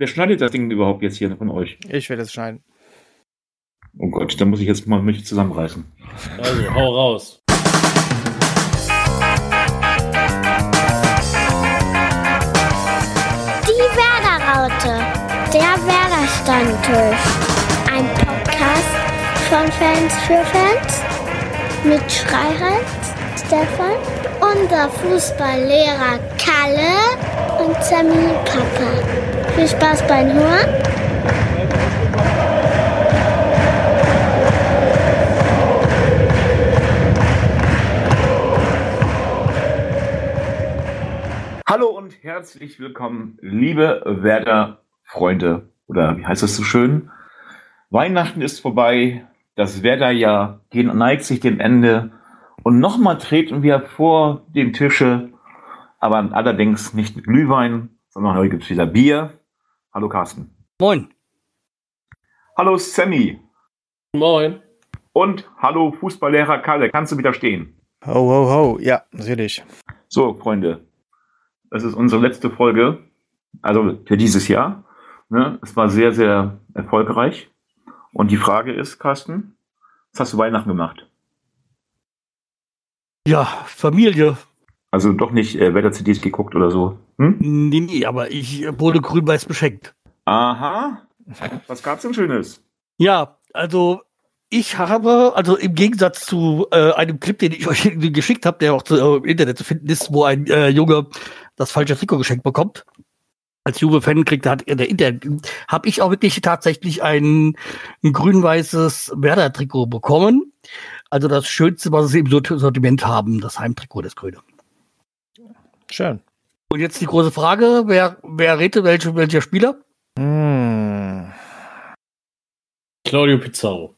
Wer schneidet das Ding überhaupt jetzt hier von euch? Ich werde es schneiden. Oh Gott, da muss ich jetzt mal mich zusammenreißen. Also, hau raus. Die Werder-Raute. Der Werder-Stammtisch. Ein Podcast von Fans für Fans. Mit Schreihals, Stefan, unser Fußballlehrer Kalle und Sammy Papa. Viel Spaß beim Hören. Hallo und herzlich willkommen, liebe Werder-Freunde. Oder wie heißt das so schön? Weihnachten ist vorbei, das Werder-Jahr neigt sich dem Ende. Und nochmal treten wir vor den Tische, aber allerdings nicht mit Glühwein, sondern heute gibt es wieder Bier. Hallo Carsten. Moin. Hallo Sammy. Moin. Und hallo Fußballlehrer Kalle. Kannst du wieder stehen? Ho, ho, ho. Ja, natürlich. So, Freunde. Das ist unsere letzte Folge, also für dieses Jahr. Ne? Es war sehr, sehr erfolgreich. Und die Frage ist, Carsten, was hast du Weihnachten gemacht? Ja, Familie. Also doch nicht äh, Wetter-CDs geguckt oder so. Hm? Nee, nee, aber ich wurde grün-weiß beschenkt. Aha. Was gab's denn Schönes? Ja, also ich habe, also im Gegensatz zu äh, einem Clip, den ich euch geschickt habe, der auch zu, äh, im Internet zu finden ist, wo ein äh, Junge das falsche Trikot geschenkt bekommt. Als Juve-Fan kriegt hat der Internet, habe ich auch wirklich tatsächlich ein, ein grün-weißes Werder-Trikot bekommen. Also das Schönste, was sie im Sortiment haben, das Heimtrikot, das Grüne. Schön. Und jetzt die große Frage, wer, wer rede welche, welcher Spieler? Hm. Claudio Pizarro.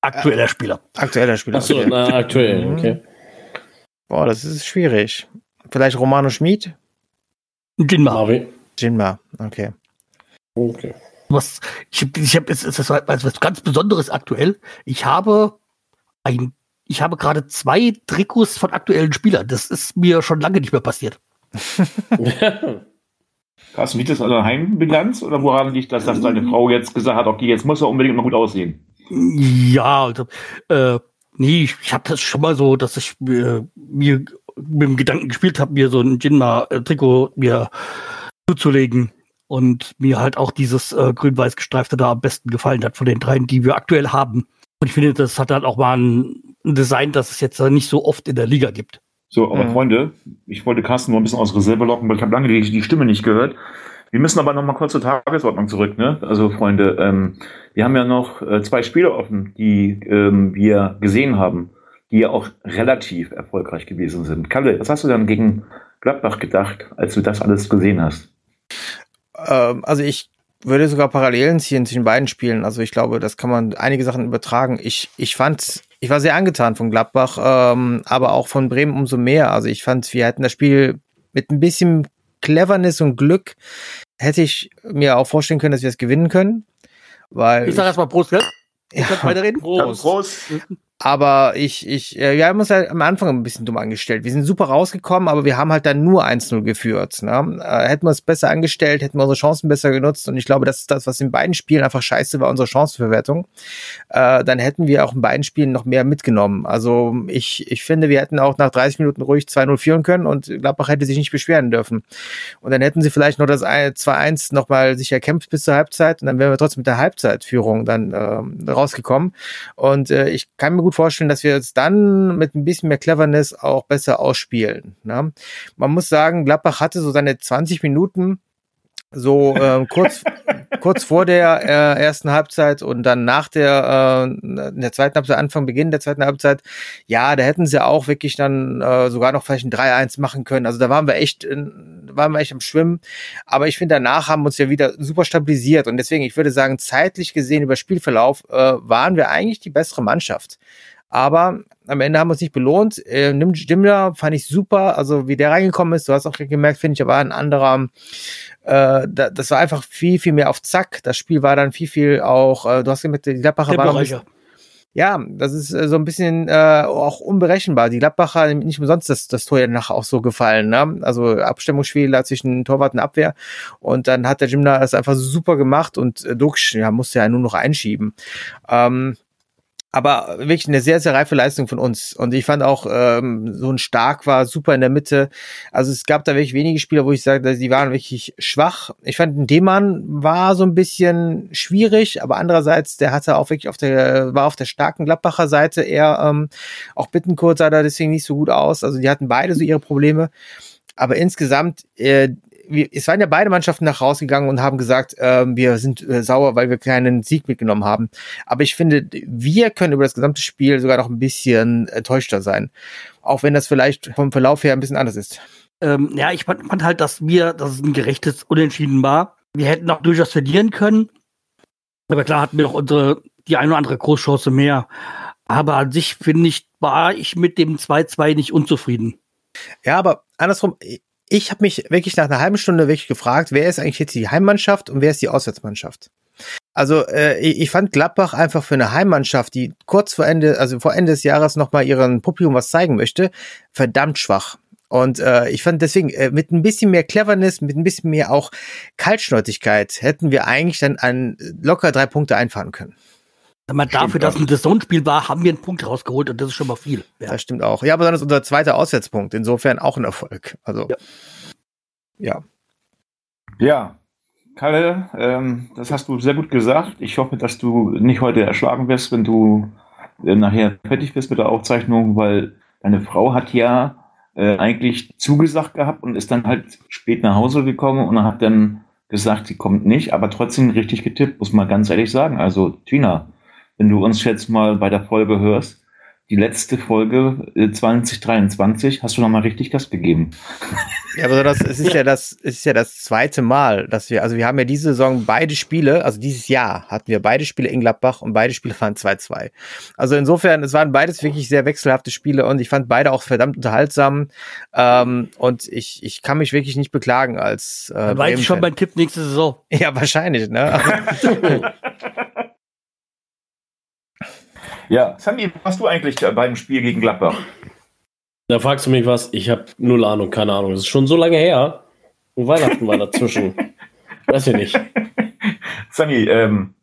Aktueller Spieler. Aktueller Spieler. Achso, okay. na, aktuell, Mhm. okay. Boah, das ist schwierig. Vielleicht Romano Schmid? Jinma. Marvin. Jinma, okay. Okay. Was, ich habe, ich hab, es ist was, was ganz Besonderes aktuell. Ich habe ein, ich habe gerade zwei Trikots von aktuellen Spielern. Das ist mir schon lange nicht mehr passiert. Carsten, liegt das an der Heimbilanz oder woran liegt das, dass deine Frau jetzt gesagt hat, okay, jetzt muss er unbedingt mal gut aussehen? Ja, also, äh, nee, ich, ich habe das schon mal so, dass ich mir, mir mit dem Gedanken gespielt habe, mir so ein Jinma-Trikot mir zuzulegen und mir halt auch dieses äh, grün-weiß gestreifte da am besten gefallen hat von den dreien, die wir aktuell haben. Und ich finde, das hat halt auch mal ein, ein Design, das es jetzt nicht so oft in der Liga gibt. So, aber Mhm. Freunde, ich wollte Carsten nur ein bisschen aus Reserve locken, weil ich habe lange die, die Stimme nicht gehört. Wir müssen aber noch mal kurz zur Tagesordnung zurück. Ne? Also Freunde, ähm, wir haben ja noch äh, zwei Spiele offen, die ähm, wir gesehen haben, die ja auch relativ erfolgreich gewesen sind. Kalle, was hast du dann gegen Gladbach gedacht, als du das alles gesehen hast? Ähm, also ich würde sogar Parallelen ziehen zwischen beiden Spielen. Also ich glaube, das kann man einige Sachen übertragen. Ich, ich fand, ich war sehr angetan von Gladbach, ähm, aber auch von Bremen umso mehr. Also ich fand, wir hätten das Spiel mit ein bisschen Cleverness und Glück hätte ich mir auch vorstellen können, dass wir es gewinnen können. Weil Ich sage erstmal Prost, gell? Ich Ja. kann weiterreden. Prost. Prost. Aber ich, ich, äh, wir haben uns halt am Anfang ein bisschen dumm angestellt. Wir sind super rausgekommen, aber wir haben halt dann nur 1-0 geführt. Ne? Äh, hätten wir es besser angestellt, hätten wir unsere Chancen besser genutzt. Und ich glaube, das ist das, was in beiden Spielen einfach scheiße war, unsere Chancenverwertung. Äh, dann hätten wir auch in beiden Spielen noch mehr mitgenommen. Also ich, ich finde, wir hätten auch nach 30 Minuten ruhig 2-0 führen können und Gladbach hätte sich nicht beschweren dürfen. Und dann hätten sie vielleicht noch das 2-1 nochmal sich erkämpft bis zur Halbzeit und dann wären wir trotzdem mit der Halbzeitführung dann ähm, rausgekommen. Und äh, ich kann mir gut vorstellen, dass wir jetzt dann mit ein bisschen mehr Cleverness auch besser ausspielen. Ne? Man muss sagen, Gladbach hatte so seine 20 Minuten so äh, kurz kurz vor der äh, ersten Halbzeit und dann nach der äh, in der zweiten Halbzeit Anfang Beginn der zweiten Halbzeit ja da hätten sie auch wirklich dann äh, sogar noch vielleicht ein 3-1 machen können. Also da waren wir echt in, waren wir echt am Schwimmen. Aber ich finde danach haben wir uns ja wieder super stabilisiert. Und deswegen ich würde sagen zeitlich gesehen über Spielverlauf äh, waren wir eigentlich die bessere Mannschaft aber am Ende haben wir uns nicht belohnt. Äh, Nim Stimmler fand ich super, also wie der reingekommen ist, du hast auch gemerkt, finde ich, er war ein anderer, äh, da, das war einfach viel, viel mehr auf Zack. Das Spiel war dann viel, viel auch, äh, du hast gemerkt, die Gladbacher war noch. Ja, das ist äh, so ein bisschen äh, auch unberechenbar. Die Gladbacher haben nicht umsonst das, das Tor ja nachher auch so gefallen. Ne? Also Abstimmungsspiel zwischen Torwart und Abwehr. Und dann hat der Gymna das einfach super gemacht und äh, Dux ja, musste ja nur noch einschieben. Ähm, aber wirklich eine sehr, sehr reife Leistung von uns. Und ich fand auch, ähm, so ein Stark war super in der Mitte. Also es gab da wirklich wenige Spieler, wo ich sage, die waren wirklich schwach. Ich fand, ein Demann war so ein bisschen schwierig, aber andererseits, der hatte auch wirklich auf der, war auf der starken Gladbacher Seite eher, ähm, auch Bittenkurt sah da deswegen nicht so gut aus. Also die hatten beide so ihre Probleme. Aber insgesamt, äh, wir, es waren ja beide Mannschaften nach rausgegangen und haben gesagt, äh, wir sind äh, sauer, weil wir keinen Sieg mitgenommen haben. Aber ich finde, wir können über das gesamte Spiel sogar noch ein bisschen enttäuschter sein. Auch wenn das vielleicht vom Verlauf her ein bisschen anders ist. Ähm, ja, ich fand, fand halt, dass wir, dass es ein gerechtes Unentschieden war. Wir hätten auch durchaus verlieren können. Aber klar hatten wir auch unsere, die eine oder andere Großchance mehr. Aber an sich, finde ich, war ich mit dem 2-2 nicht unzufrieden. Ja, aber andersrum, ich habe mich wirklich nach einer halben Stunde wirklich gefragt, wer ist eigentlich jetzt die Heimmannschaft und wer ist die Auswärtsmannschaft? Also äh, ich fand Gladbach einfach für eine Heimmannschaft, die kurz vor Ende, also vor Ende des Jahres nochmal ihren Publikum was zeigen möchte, verdammt schwach. Und äh, ich fand deswegen, äh, mit ein bisschen mehr Cleverness, mit ein bisschen mehr auch Kaltschnäuzigkeit, hätten wir eigentlich dann an locker drei Punkte einfahren können. Aber dafür, dass ein Saisonspiel war, haben wir einen Punkt rausgeholt und das ist schon mal viel. Ja. Das stimmt auch. Ja, aber dann ist unser zweiter Auswärtspunkt. Insofern auch ein Erfolg. Also, ja. Ja, ja Kalle, ähm, das hast du sehr gut gesagt. Ich hoffe, dass du nicht heute erschlagen wirst, wenn du äh, nachher fertig bist mit der Aufzeichnung, weil deine Frau hat ja äh, eigentlich zugesagt gehabt und ist dann halt spät nach Hause gekommen und hat dann gesagt, sie kommt nicht, aber trotzdem richtig getippt, muss man ganz ehrlich sagen. Also, Tina, wenn du uns jetzt mal bei der Folge hörst, die letzte Folge 2023 äh, hast du noch mal richtig Gas gegeben. Ja, aber das, es ist ja. das, es ist ja das zweite Mal, dass wir, also wir haben ja diese Saison beide Spiele, also dieses Jahr hatten wir beide Spiele in Gladbach und beide Spiele waren 2-2. Also insofern, es waren beides wirklich sehr wechselhafte Spiele und ich fand beide auch verdammt unterhaltsam. Ähm, und ich, ich kann mich wirklich nicht beklagen als. Äh, weiß ich schon mein Tipp nächste Saison. Ja, wahrscheinlich, ne? Ja, Sandy, was hast du eigentlich beim Spiel gegen Gladbach? Da fragst du mich was, ich habe null Ahnung, keine Ahnung. Das ist schon so lange her. Und Weihnachten war dazwischen. Weiß ich nicht. Sandy, ähm,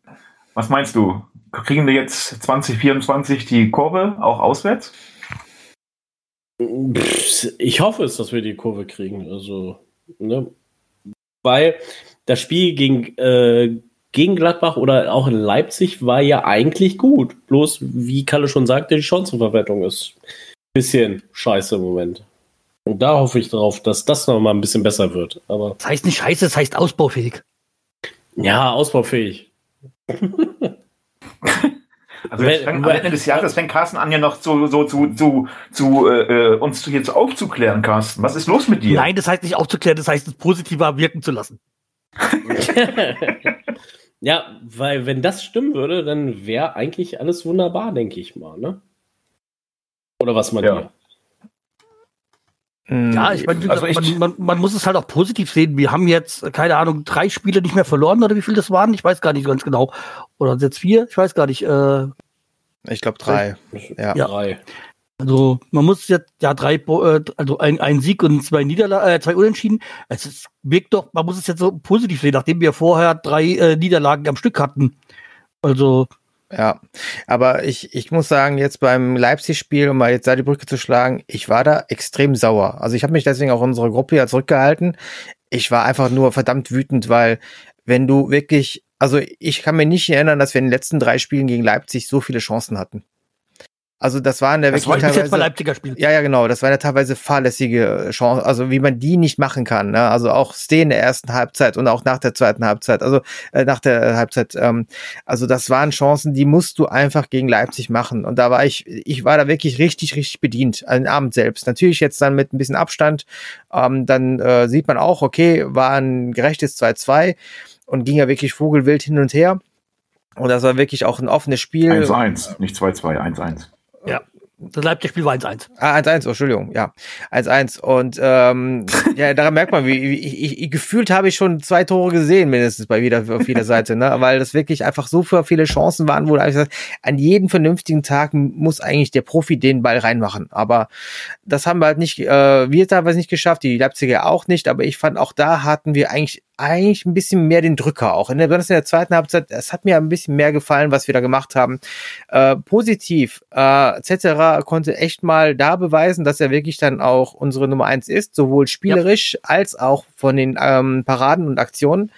was meinst du? Kriegen wir jetzt 2024 die Kurve auch auswärts? Ich hoffe es, dass wir die Kurve kriegen. Also, ne? Weil das Spiel gegen, äh, gegen Gladbach oder auch in Leipzig war ja eigentlich gut. Bloß, wie Kalle schon sagte, die Chancenverwertung ist ein bisschen scheiße im Moment. Und da hoffe ich drauf, dass das noch mal ein bisschen besser wird. Aber das heißt nicht scheiße, das heißt ausbaufähig. Ja, ausbaufähig. Also wenn, am Ende des Jahres fängt Carsten an, ja noch zu, so, zu, zu, zu äh, uns zu jetzt aufzuklären, Carsten. Was ist los mit dir? Nein, das heißt nicht aufzuklären, das heißt es positiver wirken zu lassen. Ja, weil wenn das stimmen würde, dann wäre eigentlich alles wunderbar, denke ich mal, ne? Oder was man ja. Hm, ja, ich meine, also man, man, man, muss es halt auch positiv sehen. Wir haben jetzt, keine Ahnung, drei Spiele nicht mehr verloren oder wie viel das waren. Ich weiß gar nicht ganz genau. Oder jetzt vier? Ich weiß gar nicht. Äh, ich glaube drei. Ja. ja. Drei. Also man muss jetzt ja drei, äh, also ein, ein Sieg und zwei Niederlagen, äh, zwei Unentschieden. Es ist, wirkt doch, man muss es jetzt so positiv sehen, nachdem wir vorher drei äh, Niederlagen am Stück hatten. Also ja, aber ich, ich muss sagen, jetzt beim Leipzig-Spiel, um mal jetzt da die Brücke zu schlagen, ich war da extrem sauer. Also ich habe mich deswegen auch unsere Gruppe ja zurückgehalten. Ich war einfach nur verdammt wütend, weil wenn du wirklich, also ich kann mir nicht erinnern, dass wir in den letzten drei Spielen gegen Leipzig so viele Chancen hatten. Also das waren ja wirklich das teilweise, jetzt mal Leipziger Spiel. Ja, ja, genau. Das waren ja teilweise fahrlässige Chancen, also wie man die nicht machen kann. Ne? Also auch Stehen in der ersten Halbzeit und auch nach der zweiten Halbzeit, also äh, nach der Halbzeit. Ähm, also das waren Chancen, die musst du einfach gegen Leipzig machen. Und da war ich, ich war da wirklich richtig, richtig bedient, an den Abend selbst. Natürlich jetzt dann mit ein bisschen Abstand. Ähm, dann äh, sieht man auch, okay, war ein gerechtes 2-2 und ging ja wirklich vogelwild hin und her. Und das war wirklich auch ein offenes Spiel. 1-1, nicht 2-2, 1-1. Ja. Das Leipzig-Spiel war 1-1. Ah, 1-1, oh, Entschuldigung, ja. 1-1. Und ähm, ja, daran merkt man, wie, wie ich, ich, gefühlt habe ich schon zwei Tore gesehen, mindestens bei jeder, auf jeder Seite, ne? Weil das wirklich einfach so viele Chancen waren, wo ich gesagt, an jedem vernünftigen Tag muss eigentlich der Profi den Ball reinmachen. Aber das haben wir halt nicht, äh, wir teilweise nicht geschafft, die Leipziger auch nicht, aber ich fand, auch da hatten wir eigentlich eigentlich ein bisschen mehr den Drücker auch. In der, in der zweiten Halbzeit, es hat mir ein bisschen mehr gefallen, was wir da gemacht haben. Äh, positiv, äh, etc. konnte echt mal da beweisen, dass er wirklich dann auch unsere Nummer eins ist, sowohl spielerisch ja. als auch von den ähm, Paraden und Aktionen.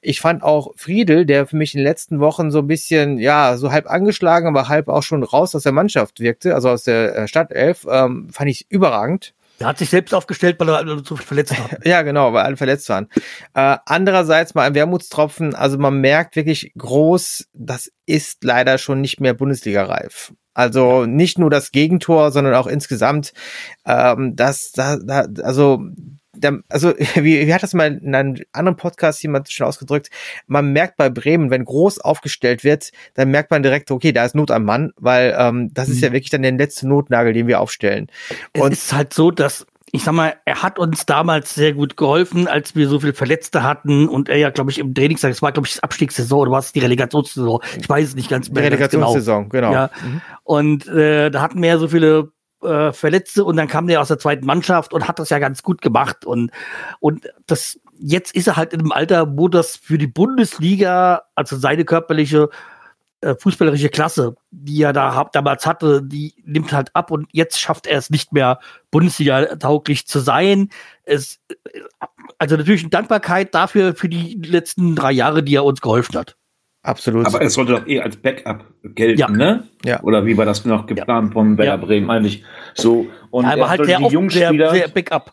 Ich fand auch Friedel, der für mich in den letzten Wochen so ein bisschen, ja, so halb angeschlagen, aber halb auch schon raus aus der Mannschaft wirkte, also aus der äh, Stadtelf, ähm, fand ich überragend. Er hat sich selbst aufgestellt, weil er zu viel verletzt war. ja, genau, weil alle verletzt waren. Äh, andererseits mal ein Wermutstropfen, also man merkt wirklich groß, das ist leider schon nicht mehr Bundesliga-reif. Also nicht nur das Gegentor, sondern auch insgesamt, ähm, das, da, da, also also wie, wie hat das mal in einem anderen Podcast jemand schon ausgedrückt, man merkt bei Bremen, wenn groß aufgestellt wird, dann merkt man direkt, okay, da ist Not am Mann, weil ähm, das ist ja mhm. wirklich dann der letzte Notnagel, den wir aufstellen. Und es ist halt so, dass ich sag mal, er hat uns damals sehr gut geholfen, als wir so viele Verletzte hatten und er ja, glaube ich, im Trainingstag, es war, glaube ich, das Abstiegssaison oder war es die Relegationssaison? Ich weiß es nicht ganz mehr. Die Relegationssaison, genau. genau. Ja. Mhm. Und äh, da hatten wir ja so viele äh, Verletzte und dann kam der aus der zweiten Mannschaft und hat das ja ganz gut gemacht und und das jetzt ist er halt in einem Alter, wo das für die Bundesliga, also seine körperliche äh, fußballerische Klasse, die er da damals hatte, die nimmt halt ab und jetzt schafft er es nicht mehr Bundesliga tauglich zu sein. Es äh, also natürlich eine Dankbarkeit dafür für die letzten drei Jahre, die er uns geholfen hat. Absolut. Aber es sollte doch eh als Backup gelten, ja. ne? Ja. Oder wie war das noch geplant ja. von Werder ja. Bremen eigentlich? So. Und aber halt der, die Jungspieler, der, der Backup.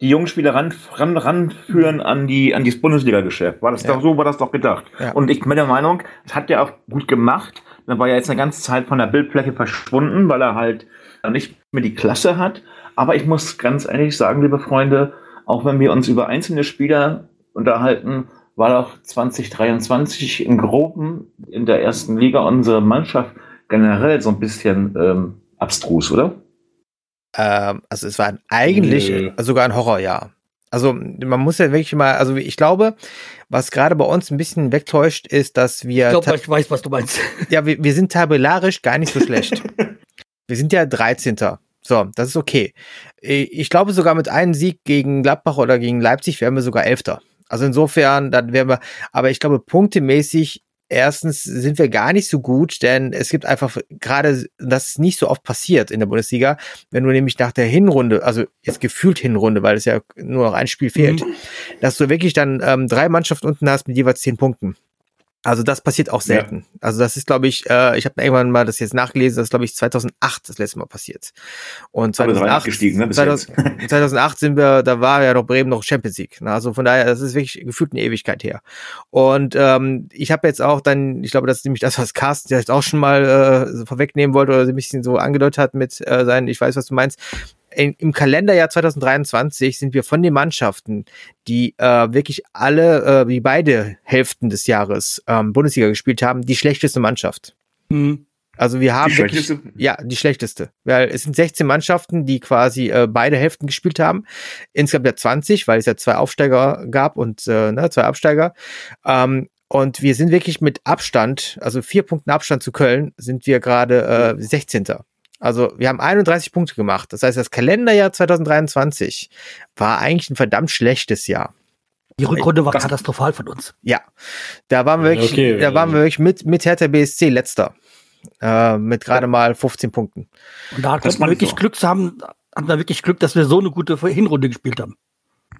Die Jungspieler ran, ran, ranführen an die, an das Bundesliga-Geschäft. War das ja. doch so, war das doch gedacht. Ja. Und ich bin der Meinung, das hat er auch gut gemacht. Dann war er jetzt eine ganze Zeit von der Bildfläche verschwunden, weil er halt nicht mehr die Klasse hat. Aber ich muss ganz ehrlich sagen, liebe Freunde, auch wenn wir uns über einzelne Spieler unterhalten, war doch 2023 im Groben in der ersten Liga unsere Mannschaft generell so ein bisschen ähm, abstrus, oder? Ähm, also es war eigentlich Nö. sogar ein Horrorjahr. Also man muss ja wirklich mal, also ich glaube, was gerade bei uns ein bisschen wegtäuscht, ist, dass wir. Ich glaube, ich weiß, was du meinst. Ja, wir, wir sind tabellarisch gar nicht so schlecht. wir sind ja 13. So, das ist okay. Ich glaube sogar mit einem Sieg gegen Gladbach oder gegen Leipzig wären wir sogar Elfter. Also insofern, dann wären wir, aber ich glaube, punktemäßig erstens sind wir gar nicht so gut, denn es gibt einfach gerade, das ist nicht so oft passiert in der Bundesliga, wenn du nämlich nach der Hinrunde, also jetzt gefühlt Hinrunde, weil es ja nur noch ein Spiel fehlt, mhm. dass du wirklich dann ähm, drei Mannschaften unten hast mit jeweils zehn Punkten. Also das passiert auch selten. Ja. Also das ist, glaube ich, äh, ich habe irgendwann mal das jetzt nachgelesen, das ist, glaube ich, 2008 das letzte Mal passiert. Und 2008, ne, 2000, 2008 sind wir, da war ja noch Bremen noch Champions League. Ne? Also von daher, das ist wirklich gefühlt eine Ewigkeit her. Und ähm, ich habe jetzt auch dann, ich glaube, das ist nämlich das, was Carsten vielleicht auch schon mal äh, vorwegnehmen wollte oder ein bisschen so angedeutet hat mit äh, seinen, ich weiß, was du meinst, in, im Kalenderjahr 2023 sind wir von den Mannschaften, die äh, wirklich alle, äh, wie beide Hälften des Jahres ähm, Bundesliga gespielt haben, die schlechteste Mannschaft. Mhm. Also wir haben die wirklich, ja die schlechteste, weil es sind 16 Mannschaften, die quasi äh, beide Hälften gespielt haben. Insgesamt ja 20, weil es ja zwei Aufsteiger gab und äh, ne, zwei Absteiger. Ähm, und wir sind wirklich mit Abstand, also vier Punkten Abstand zu Köln, sind wir gerade äh, 16. Also wir haben 31 Punkte gemacht. Das heißt, das Kalenderjahr 2023 war eigentlich ein verdammt schlechtes Jahr. Die Rückrunde war katastrophal von uns. Ja, da waren wir wirklich, okay, da waren wir wirklich mit, mit Hertha BSC letzter. Äh, mit gerade mal 15 Punkten. Und da hatten wir wirklich so. Glück haben, hatten wir wirklich Glück, dass wir so eine gute Hinrunde gespielt haben.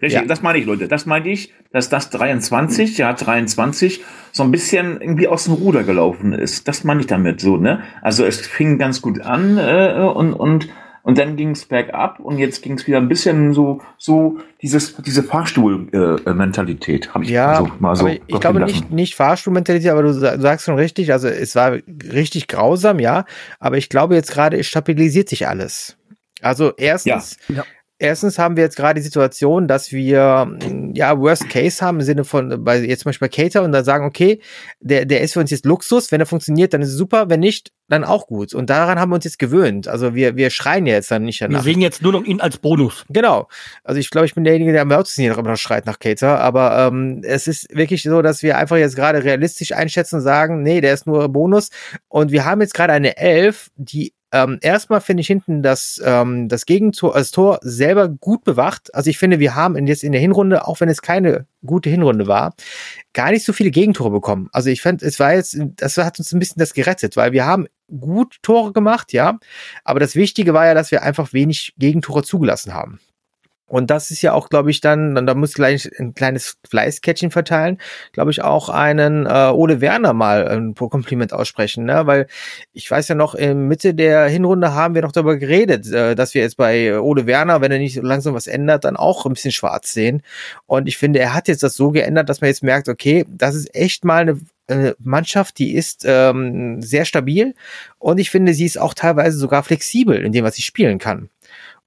Richtig, ja. das meine ich, Leute. Das meine ich, dass das 23, ja 23, so ein bisschen irgendwie aus dem Ruder gelaufen ist. Das meine ich damit so, ne? Also es fing ganz gut an äh, und, und, und dann ging es bergab und jetzt ging es wieder ein bisschen so, so dieses, diese Fahrstuhl-Mentalität, äh, habe ich ja, so, mal so. ich glaube nicht, nicht Fahrstuhl-Mentalität, aber du sagst schon richtig, also es war richtig grausam, ja, aber ich glaube jetzt gerade, es stabilisiert sich alles. Also erstens, ja. Erstens haben wir jetzt gerade die Situation, dass wir ja Worst Case haben im Sinne von bei jetzt zum Beispiel bei Cater und da sagen, okay, der der ist für uns jetzt Luxus, wenn er funktioniert, dann ist es super, wenn nicht, dann auch gut. Und daran haben wir uns jetzt gewöhnt. Also wir wir schreien ja jetzt dann nicht danach. Wir sehen jetzt nur noch ihn als Bonus. Genau. Also ich glaube, ich bin derjenige, der am lautesten hier noch immer noch schreit nach Cater, aber ähm, es ist wirklich so, dass wir einfach jetzt gerade realistisch einschätzen und sagen, nee, der ist nur Bonus und wir haben jetzt gerade eine Elf, die ähm, erstmal finde ich hinten das, ähm, das Gegentor, das Tor selber gut bewacht. Also ich finde, wir haben jetzt in der Hinrunde, auch wenn es keine gute Hinrunde war, gar nicht so viele Gegentore bekommen. Also ich fand, es war jetzt, das hat uns ein bisschen das gerettet, weil wir haben gut Tore gemacht, ja. Aber das Wichtige war ja, dass wir einfach wenig Gegentore zugelassen haben. Und das ist ja auch, glaube ich, dann, dann da muss gleich ein kleines Fleißkettchen verteilen, glaube ich, auch einen äh, Ole Werner mal ein Kompliment aussprechen, ne? Weil ich weiß ja noch, in Mitte der Hinrunde haben wir noch darüber geredet, äh, dass wir jetzt bei Ole Werner, wenn er nicht langsam was ändert, dann auch ein bisschen schwarz sehen. Und ich finde, er hat jetzt das so geändert, dass man jetzt merkt, okay, das ist echt mal eine eine Mannschaft, die ist ähm, sehr stabil und ich finde, sie ist auch teilweise sogar flexibel in dem, was sie spielen kann.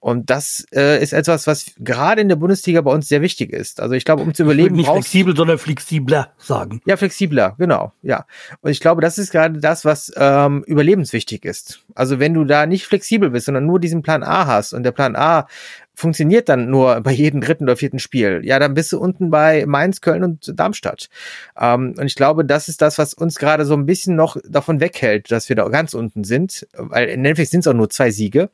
Und das äh, ist etwas, was gerade in der Bundesliga bei uns sehr wichtig ist. Also ich glaube, um zu überleben, nicht flexibel, sondern flexibler sagen. Ja, flexibler, genau, ja. Und ich glaube, das ist gerade das, was ähm, überlebenswichtig ist. Also wenn du da nicht flexibel bist, sondern nur diesen Plan A hast und der Plan A funktioniert dann nur bei jedem dritten oder vierten Spiel. Ja, dann bist du unten bei Mainz, Köln und Darmstadt. Ähm, und ich glaube, das ist das, was uns gerade so ein bisschen noch davon weghält, dass wir da ganz unten sind, weil in Netflix sind es auch nur zwei Siege,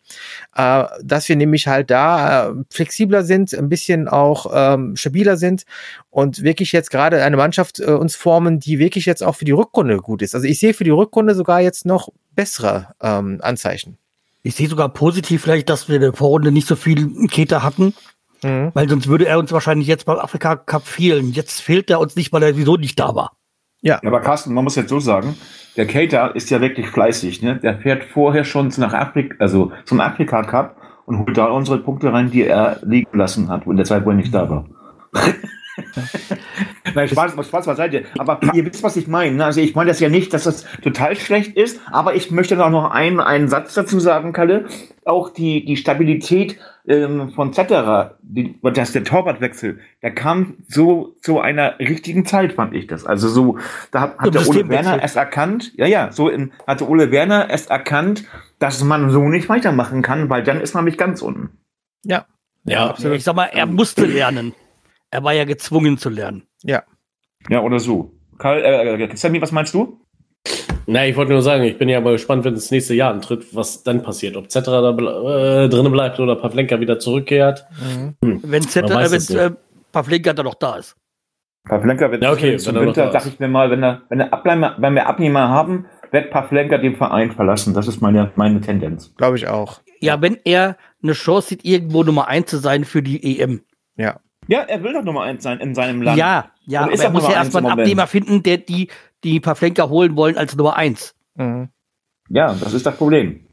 äh, dass wir nämlich halt da äh, flexibler sind, ein bisschen auch ähm, stabiler sind und wirklich jetzt gerade eine Mannschaft äh, uns formen, die wirklich jetzt auch für die Rückrunde gut ist. Also ich sehe für die Rückrunde sogar jetzt noch bessere ähm, Anzeichen. Ich sehe sogar positiv vielleicht, dass wir in der Vorrunde nicht so viel Keter hatten. Mhm. Weil sonst würde er uns wahrscheinlich jetzt beim Afrika Cup fehlen. Jetzt fehlt er uns nicht, weil er sowieso nicht da war. Ja. Aber Carsten, man muss jetzt so sagen, der Cater ist ja wirklich fleißig. Ne? Der fährt vorher schon nach Afrika, also zum Afrika Cup und holt da unsere Punkte rein, die er liegen lassen hat, in der Zeit, wo er nicht da war. Nein, Spaß, Spaß beiseite. Aber ihr wisst, was ich meine. Ne? Also ich meine das ja nicht, dass das total schlecht ist, aber ich möchte auch noch einen, einen Satz dazu sagen, Kalle. Auch die, die Stabilität ähm, von Zetterer, die, dass der Torwartwechsel, der kam so zu einer richtigen Zeit, fand ich das. Also so, da hat, hat der Ole Werner erst erkannt, ja, ja, so in, hatte Ole Werner erst erkannt, dass man so nicht weitermachen kann, weil dann ist man nämlich ganz unten. Ja. Ja, absolut. ich sag mal, er musste lernen. Er war ja gezwungen zu lernen. Ja. Ja, oder so. Karl, äh, äh, Sammy, was meinst du? Na, ich wollte nur sagen, ich bin ja mal gespannt, wenn das nächste Jahr antritt, was dann passiert. Ob Zetterer da äh, drinnen bleibt oder Pavlenka wieder zurückkehrt. Mhm. Hm. Wenn Zetterer, äh, wenn äh, Pavlenka dann noch da ist. Pavlenka wird ja, okay, zum Winter, dachte ich mir mal, wenn, er, wenn, er Abnehmer, wenn wir Abnehmer haben, wird Pavlenka den Verein verlassen. Das ist meine, meine Tendenz. Glaube ich auch. Ja, wenn er eine Chance sieht, irgendwo Nummer eins zu sein für die EM. Ja. Ja, er will doch Nummer eins sein in seinem Land. Ja, ja, aber er muss ja erstmal einen Abnehmer finden, der die, die Pavlenka holen wollen als Nummer eins. Mhm. Ja, das ist das Problem.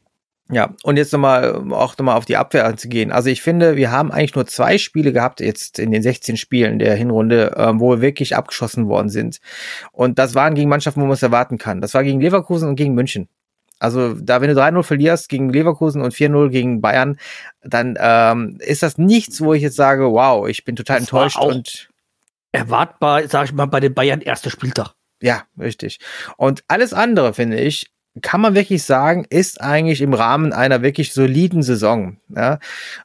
Ja, und jetzt nochmal, auch nochmal auf die Abwehr zu gehen. Also ich finde, wir haben eigentlich nur zwei Spiele gehabt jetzt in den 16 Spielen der Hinrunde, ähm, wo wir wirklich abgeschossen worden sind. Und das waren gegen Mannschaften, wo man es erwarten kann. Das war gegen Leverkusen und gegen München. Also da, wenn du 3-0 verlierst gegen Leverkusen und 4-0 gegen Bayern, dann ähm, ist das nichts, wo ich jetzt sage, wow, ich bin total das enttäuscht und erwartbar, sage ich mal, bei den Bayern erster Spieltag. Ja, richtig. Und alles andere, finde ich, kann man wirklich sagen, ist eigentlich im Rahmen einer wirklich soliden Saison. Ja?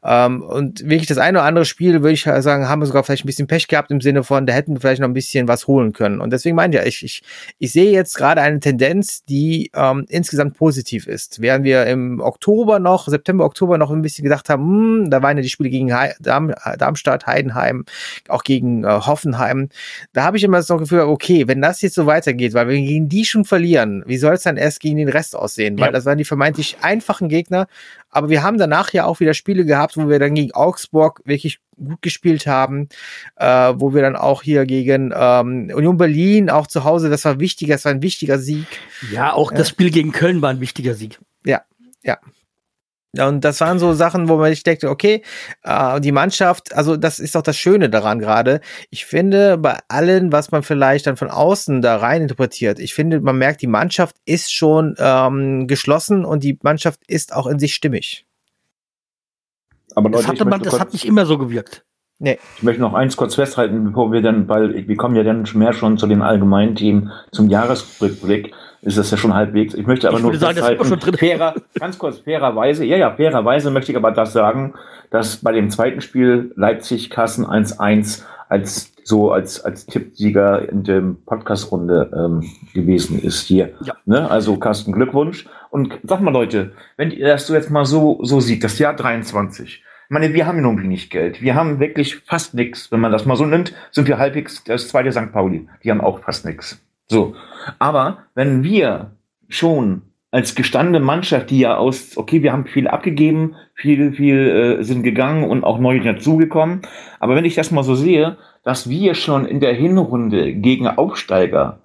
Ähm, und wirklich das eine oder andere Spiel, würde ich sagen, haben wir sogar vielleicht ein bisschen Pech gehabt im Sinne von, da hätten wir vielleicht noch ein bisschen was holen können. Und deswegen meinte ich, ich, ich sehe jetzt gerade eine Tendenz, die ähm, insgesamt positiv ist. Während wir im Oktober noch, September, Oktober noch ein bisschen gedacht haben, hm, da waren ja die Spiele gegen He Darm, Darmstadt, Heidenheim, auch gegen äh, Hoffenheim. Da habe ich immer das Gefühl, okay, wenn das jetzt so weitergeht, weil wir gegen die schon verlieren, wie soll es dann erst gegen den Rest aussehen, weil ja. das waren die vermeintlich einfachen Gegner. Aber wir haben danach ja auch wieder Spiele gehabt, wo wir dann gegen Augsburg wirklich gut gespielt haben, äh, wo wir dann auch hier gegen ähm, Union Berlin auch zu Hause, das war wichtig, das war ein wichtiger Sieg. Ja, auch das Spiel gegen Köln war ein wichtiger Sieg. Ja, ja. Und das waren so Sachen, wo man sich denkt, okay, äh, die Mannschaft, also das ist auch das Schöne daran gerade. Ich finde, bei allen, was man vielleicht dann von außen da rein interpretiert, ich finde, man merkt, die Mannschaft ist schon ähm, geschlossen und die Mannschaft ist auch in sich stimmig. Aber Das, Leute, ich hatte man, das hat nicht immer so gewirkt. Ich möchte noch eins kurz festhalten, bevor wir dann, weil wir kommen ja dann mehr schon zu den allgemeinen Themen, zum Jahresrückblick, ist das ja schon halbwegs. Ich möchte aber Ich nur sagen, das ist immer schon drin. fairer, ganz kurz, fairerweise, ja, ja, fairerweise möchte ich aber das sagen, dass bei dem zweiten Spiel Leipzig-Kassen 1-1 als so als, als Tippsieger in der Podcast-Runde ähm, gewesen ist hier. Ja. Ne? Also Carsten, Glückwunsch. Und sag mal, Leute, wenn ihr das so jetzt mal so, so sieht, das Jahr 23, ich meine, wir haben ja nun wenig Geld. Wir haben wirklich fast nichts. Wenn man das mal so nimmt, sind wir halbwegs das zweite St. Pauli. Die haben auch fast nichts. So. Aber wenn wir schon als gestandene Mannschaft, die ja aus, okay, wir haben viel abgegeben, viel, viel äh, sind gegangen und auch neue dazugekommen. Aber wenn ich das mal so sehe, dass wir schon in der Hinrunde gegen Aufsteiger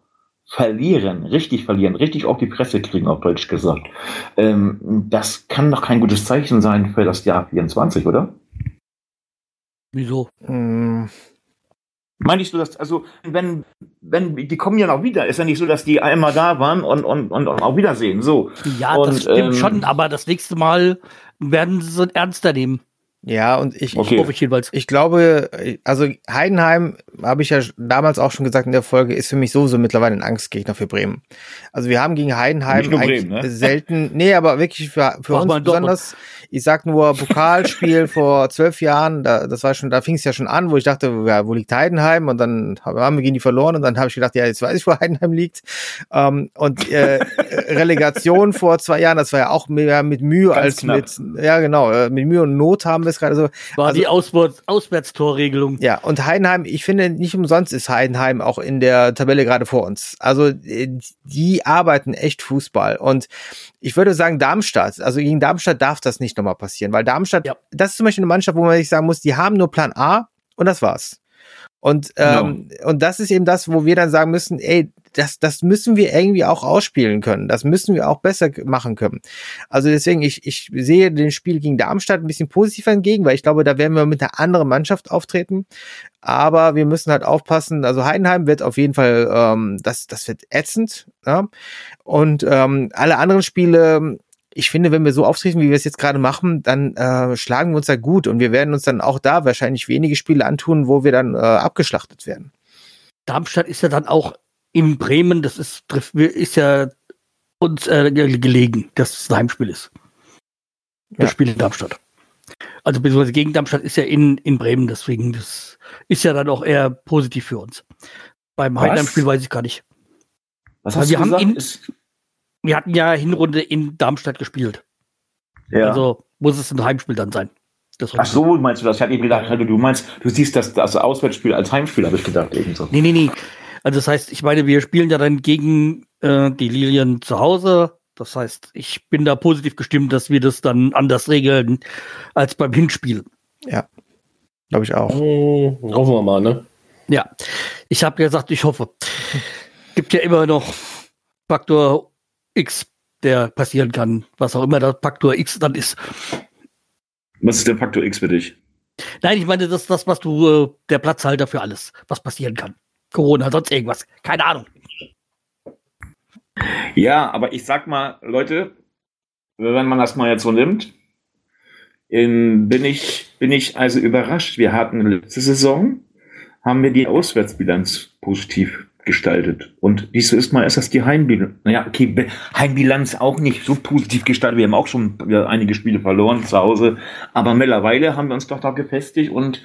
verlieren, richtig verlieren, richtig auf die Presse kriegen, auf Deutsch gesagt, ähm, das kann doch kein gutes Zeichen sein für das Jahr 24, oder? Wieso? Hm, Meinst du das, also, wenn, wenn, die kommen ja noch wieder, ist ja nicht so, dass die einmal da waren und, und, und, und auch wiedersehen, so. Ja, Und, das stimmt ähm, schon, aber das nächste Mal werden sie es ernster nehmen. Ja, und ich, Okay. Ich ich glaube, also Heidenheim, habe ich ja damals auch schon gesagt in der Folge, ist für mich sowieso mittlerweile ein Angstgegner für Bremen. Also wir haben gegen Heidenheim Bremen, ne? selten, nee, aber wirklich für, für uns in Dortmund. besonders, ich sag nur Pokalspiel vor zwölf Jahren, da, das war schon, da fing es ja schon an, wo ich dachte, ja, wo liegt Heidenheim? Und dann haben wir gegen die verloren und dann habe ich gedacht, ja, jetzt weiß ich, wo Heidenheim liegt. Ähm, und äh, Relegation vor zwei Jahren, das war ja auch mehr mit Mühe Ganz als knapp. mit, ja genau, äh, mit Mühe und Not haben wir es gerade so. War also- die Auswärts Auswärtstorregelung. Ja, und Heidenheim, ich finde, nicht umsonst ist Heidenheim auch in der Tabelle gerade vor uns. Also äh, die arbeiten echt Fußball. Und ich würde sagen, Darmstadt, also gegen Darmstadt darf das nicht nochmal passieren, weil Darmstadt, Ja. das ist zum Beispiel eine Mannschaft, wo man sich sagen muss, die haben nur Plan A und das war's. Und, ähm, und das ist eben das, wo wir dann sagen müssen, ey, das, das müssen wir irgendwie auch ausspielen können. Das müssen wir auch besser machen können. Also deswegen, ich, ich sehe den Spiel gegen Darmstadt ein bisschen positiver entgegen, weil ich glaube, da werden wir mit einer anderen Mannschaft auftreten. Aber wir müssen halt aufpassen. Also Heidenheim wird auf jeden Fall, ähm, das, das wird ätzend. Ja? Und ähm, alle anderen Spiele, ich finde, wenn wir so auftreten, wie wir es jetzt gerade machen, dann äh, schlagen wir uns da gut und wir werden uns dann auch da wahrscheinlich wenige Spiele antun, wo wir dann äh, abgeschlachtet werden. Darmstadt ist ja dann auch in Bremen, das ist, trifft- ist ja uns äh, ge- gelegen, dass es ein Heimspiel ist. Das Ja. Spiel in Darmstadt. Also beziehungsweise gegen Darmstadt ist ja in, in Bremen, deswegen das ist ja dann auch eher positiv für uns. Beim? Heidenheim-Spiel weiß ich gar nicht. Was Weil hast wir du haben gesagt? Ist, Wir hatten ja Hinrunde in Darmstadt gespielt. ja. Also muss es ein Heimspiel dann sein. Das Ach so, meinst du das? Ich hatte eben gedacht, du meinst, du siehst das, das Auswärtsspiel als Heimspiel, habe ich gedacht, ebenso. Nee, nee, nee. Also das heißt, ich meine, wir spielen ja dann gegen äh, die Lilien zu Hause. Das heißt, ich bin da positiv gestimmt, dass wir das dann anders regeln als beim Hinspiel. Glaube ich auch. Hm, hoffen wir mal, ne? Ja, ich habe gesagt, ich hoffe. Gibt ja immer noch Faktor X, der passieren kann, was auch immer der Faktor X dann ist. Was ist der Faktor X für dich? Nein, ich meine, das ist das, was du, äh, der Platzhalter für alles, was passieren kann. Corona, sonst irgendwas. Keine Ahnung. Ja, aber ich sag mal, Leute, wenn man das mal jetzt so nimmt, ähm, bin ich, bin ich also überrascht. Wir hatten letzte Saison, haben wir die Auswärtsbilanz positiv gestaltet. Und dieses Mal ist das die Heimbilanz. Naja, okay, Heimbilanz auch nicht so positiv gestaltet. Wir haben auch schon einige Spiele verloren zu Hause. Aber mittlerweile haben wir uns doch da gefestigt und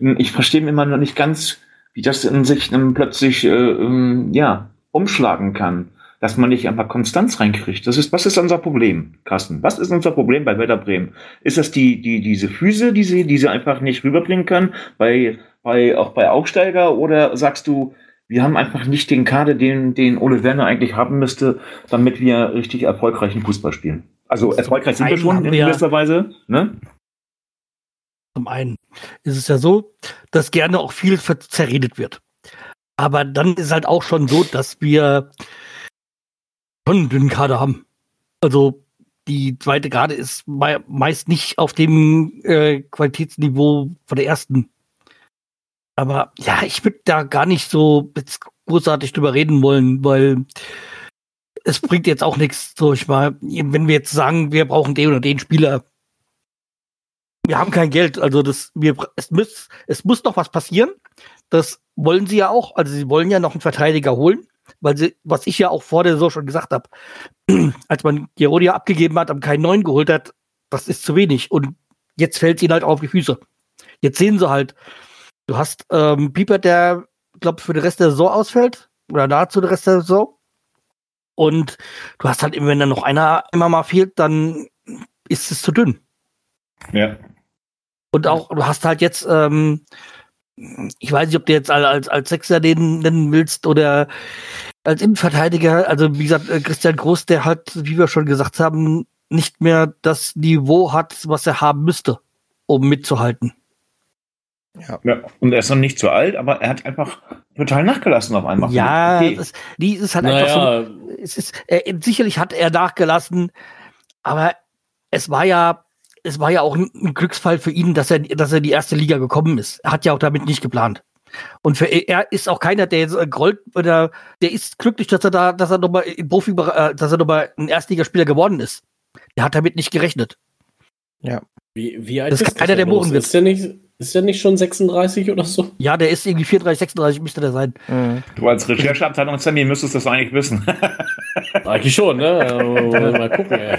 ähm, ich verstehe immer noch nicht ganz, wie das in sich dann plötzlich, äh, ähm, ja, umschlagen kann dass man nicht einfach Konstanz reinkriegt. Das ist, was ist unser Problem, Carsten? Was ist unser Problem bei Werder Bremen? Ist das die, die, diese Füße, die sie, die sie einfach nicht rüberbringen können, bei, bei, auch bei Aufsteiger? Oder sagst du, wir haben einfach nicht den Kader, den, den Ole Werner eigentlich haben müsste, damit wir richtig erfolgreichen Fußball spielen? Also Zum erfolgreich sind wir schon in gewisser Weise, ne? Zum einen ist es ja so, dass gerne auch viel zerredet wird. Aber dann ist halt auch schon so, dass wir schon einen dünnen Kader haben. Also die zweite Garde ist mei meist nicht auf dem äh, Qualitätsniveau von der ersten. Aber ja, ich würde da gar nicht so großartig drüber reden wollen, weil es bringt jetzt auch nichts. So, ich mal, wenn wir jetzt sagen, wir brauchen den oder den Spieler, wir haben kein Geld. Also das, wir, es muss, es muss doch was passieren. Das wollen sie ja auch. Also sie wollen ja noch einen Verteidiger holen, weil sie, was ich ja auch vor der Saison schon gesagt habe, als man Gerodia abgegeben hat, und keinen neuen geholt hat, das ist zu wenig. Und jetzt fällt es ihnen halt auf die Füße. Jetzt sehen sie halt, du hast ähm, Pieper, der, glaube für den Rest der Saison ausfällt, oder nahezu den Rest der Saison. Und du hast halt, wenn dann noch einer immer mal fehlt, dann ist es zu dünn. Ja. Und auch, du hast halt jetzt, ähm, ich weiß nicht, ob du jetzt als, als Sechser den nennen willst oder als Innenverteidiger. Also, wie gesagt, äh, Christian Groß, der halt, wie wir schon gesagt haben, nicht mehr das Niveau hat, was er haben müsste, um mitzuhalten. Ja. ja. Und er ist noch nicht zu alt, aber er hat einfach total nachgelassen auf einmal. Ja, okay. das, die ist halt naja. einfach so. Es ist, er, sicherlich hat er nachgelassen, aber es war ja, es war ja auch ein, ein Glücksfall für ihn, dass er, dass er in die erste Liga gekommen ist. Er hat ja auch damit nicht geplant. Und für er ist auch keiner, der jetzt äh, grollt oder der ist glücklich, dass er da, dass er nochmal im Profi, äh, dass er nochmal ein Erstligaspieler geworden ist. Der hat damit nicht gerechnet. Ja. Wie, wie alt das ist einer der Mohren ist der nicht ist der nicht schon 36 oder so? Ja, der ist irgendwie 34, 36 müsste der sein. Mhm. Du als Rechercheabteilung Sammy müsstest das eigentlich wissen. eigentlich schon, ne? Mal gucken, ey.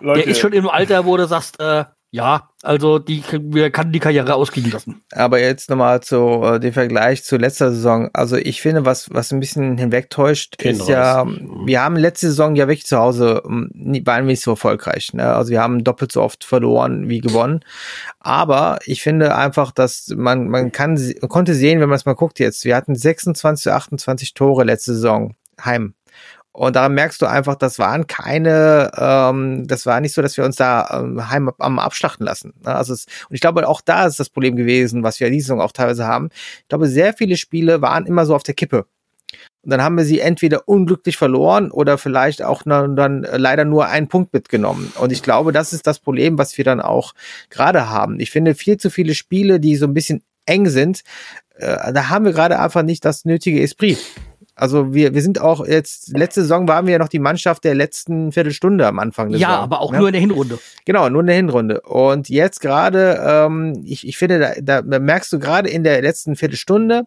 Leute. Der ist schon im Alter, wo du sagst, äh, ja, also die wir kann die Karriere ausklingen lassen. Aber jetzt nochmal zu äh, dem Vergleich zu letzter Saison. Also ich finde, was was ein bisschen hinwegtäuscht, Kind ist ja, wir haben letzte Saison ja wirklich zu Hause ähm, waren wir nicht so erfolgreich. Ne? Also wir haben doppelt so oft verloren wie gewonnen. Aber ich finde einfach, dass man man kann konnte sehen, wenn man es mal guckt jetzt, wir hatten 26 28 Tore letzte Saison heim. Und daran merkst du einfach, das waren keine, ähm, das war nicht so, dass wir uns da ähm, heim am abschlachten lassen. Ne? Also es, und ich glaube, auch da ist das Problem gewesen, was wir in dieser Saison auch teilweise haben. Ich glaube, sehr viele Spiele waren immer so auf der Kippe. Und dann haben wir sie entweder unglücklich verloren oder vielleicht auch dann leider nur einen Punkt mitgenommen. Und ich glaube, das ist das Problem, was wir dann auch gerade haben. Ich finde viel zu viele Spiele, die so ein bisschen eng sind, äh, da haben wir gerade einfach nicht das nötige Esprit. Also wir, wir sind auch jetzt, letzte Saison waren wir ja noch die Mannschaft der letzten Viertelstunde am Anfang des Ja, Saison, aber auch ne? nur in der Hinrunde. Genau, nur in der Hinrunde. Und jetzt gerade, ähm, ich, ich finde, da, da merkst du gerade in der letzten Viertelstunde,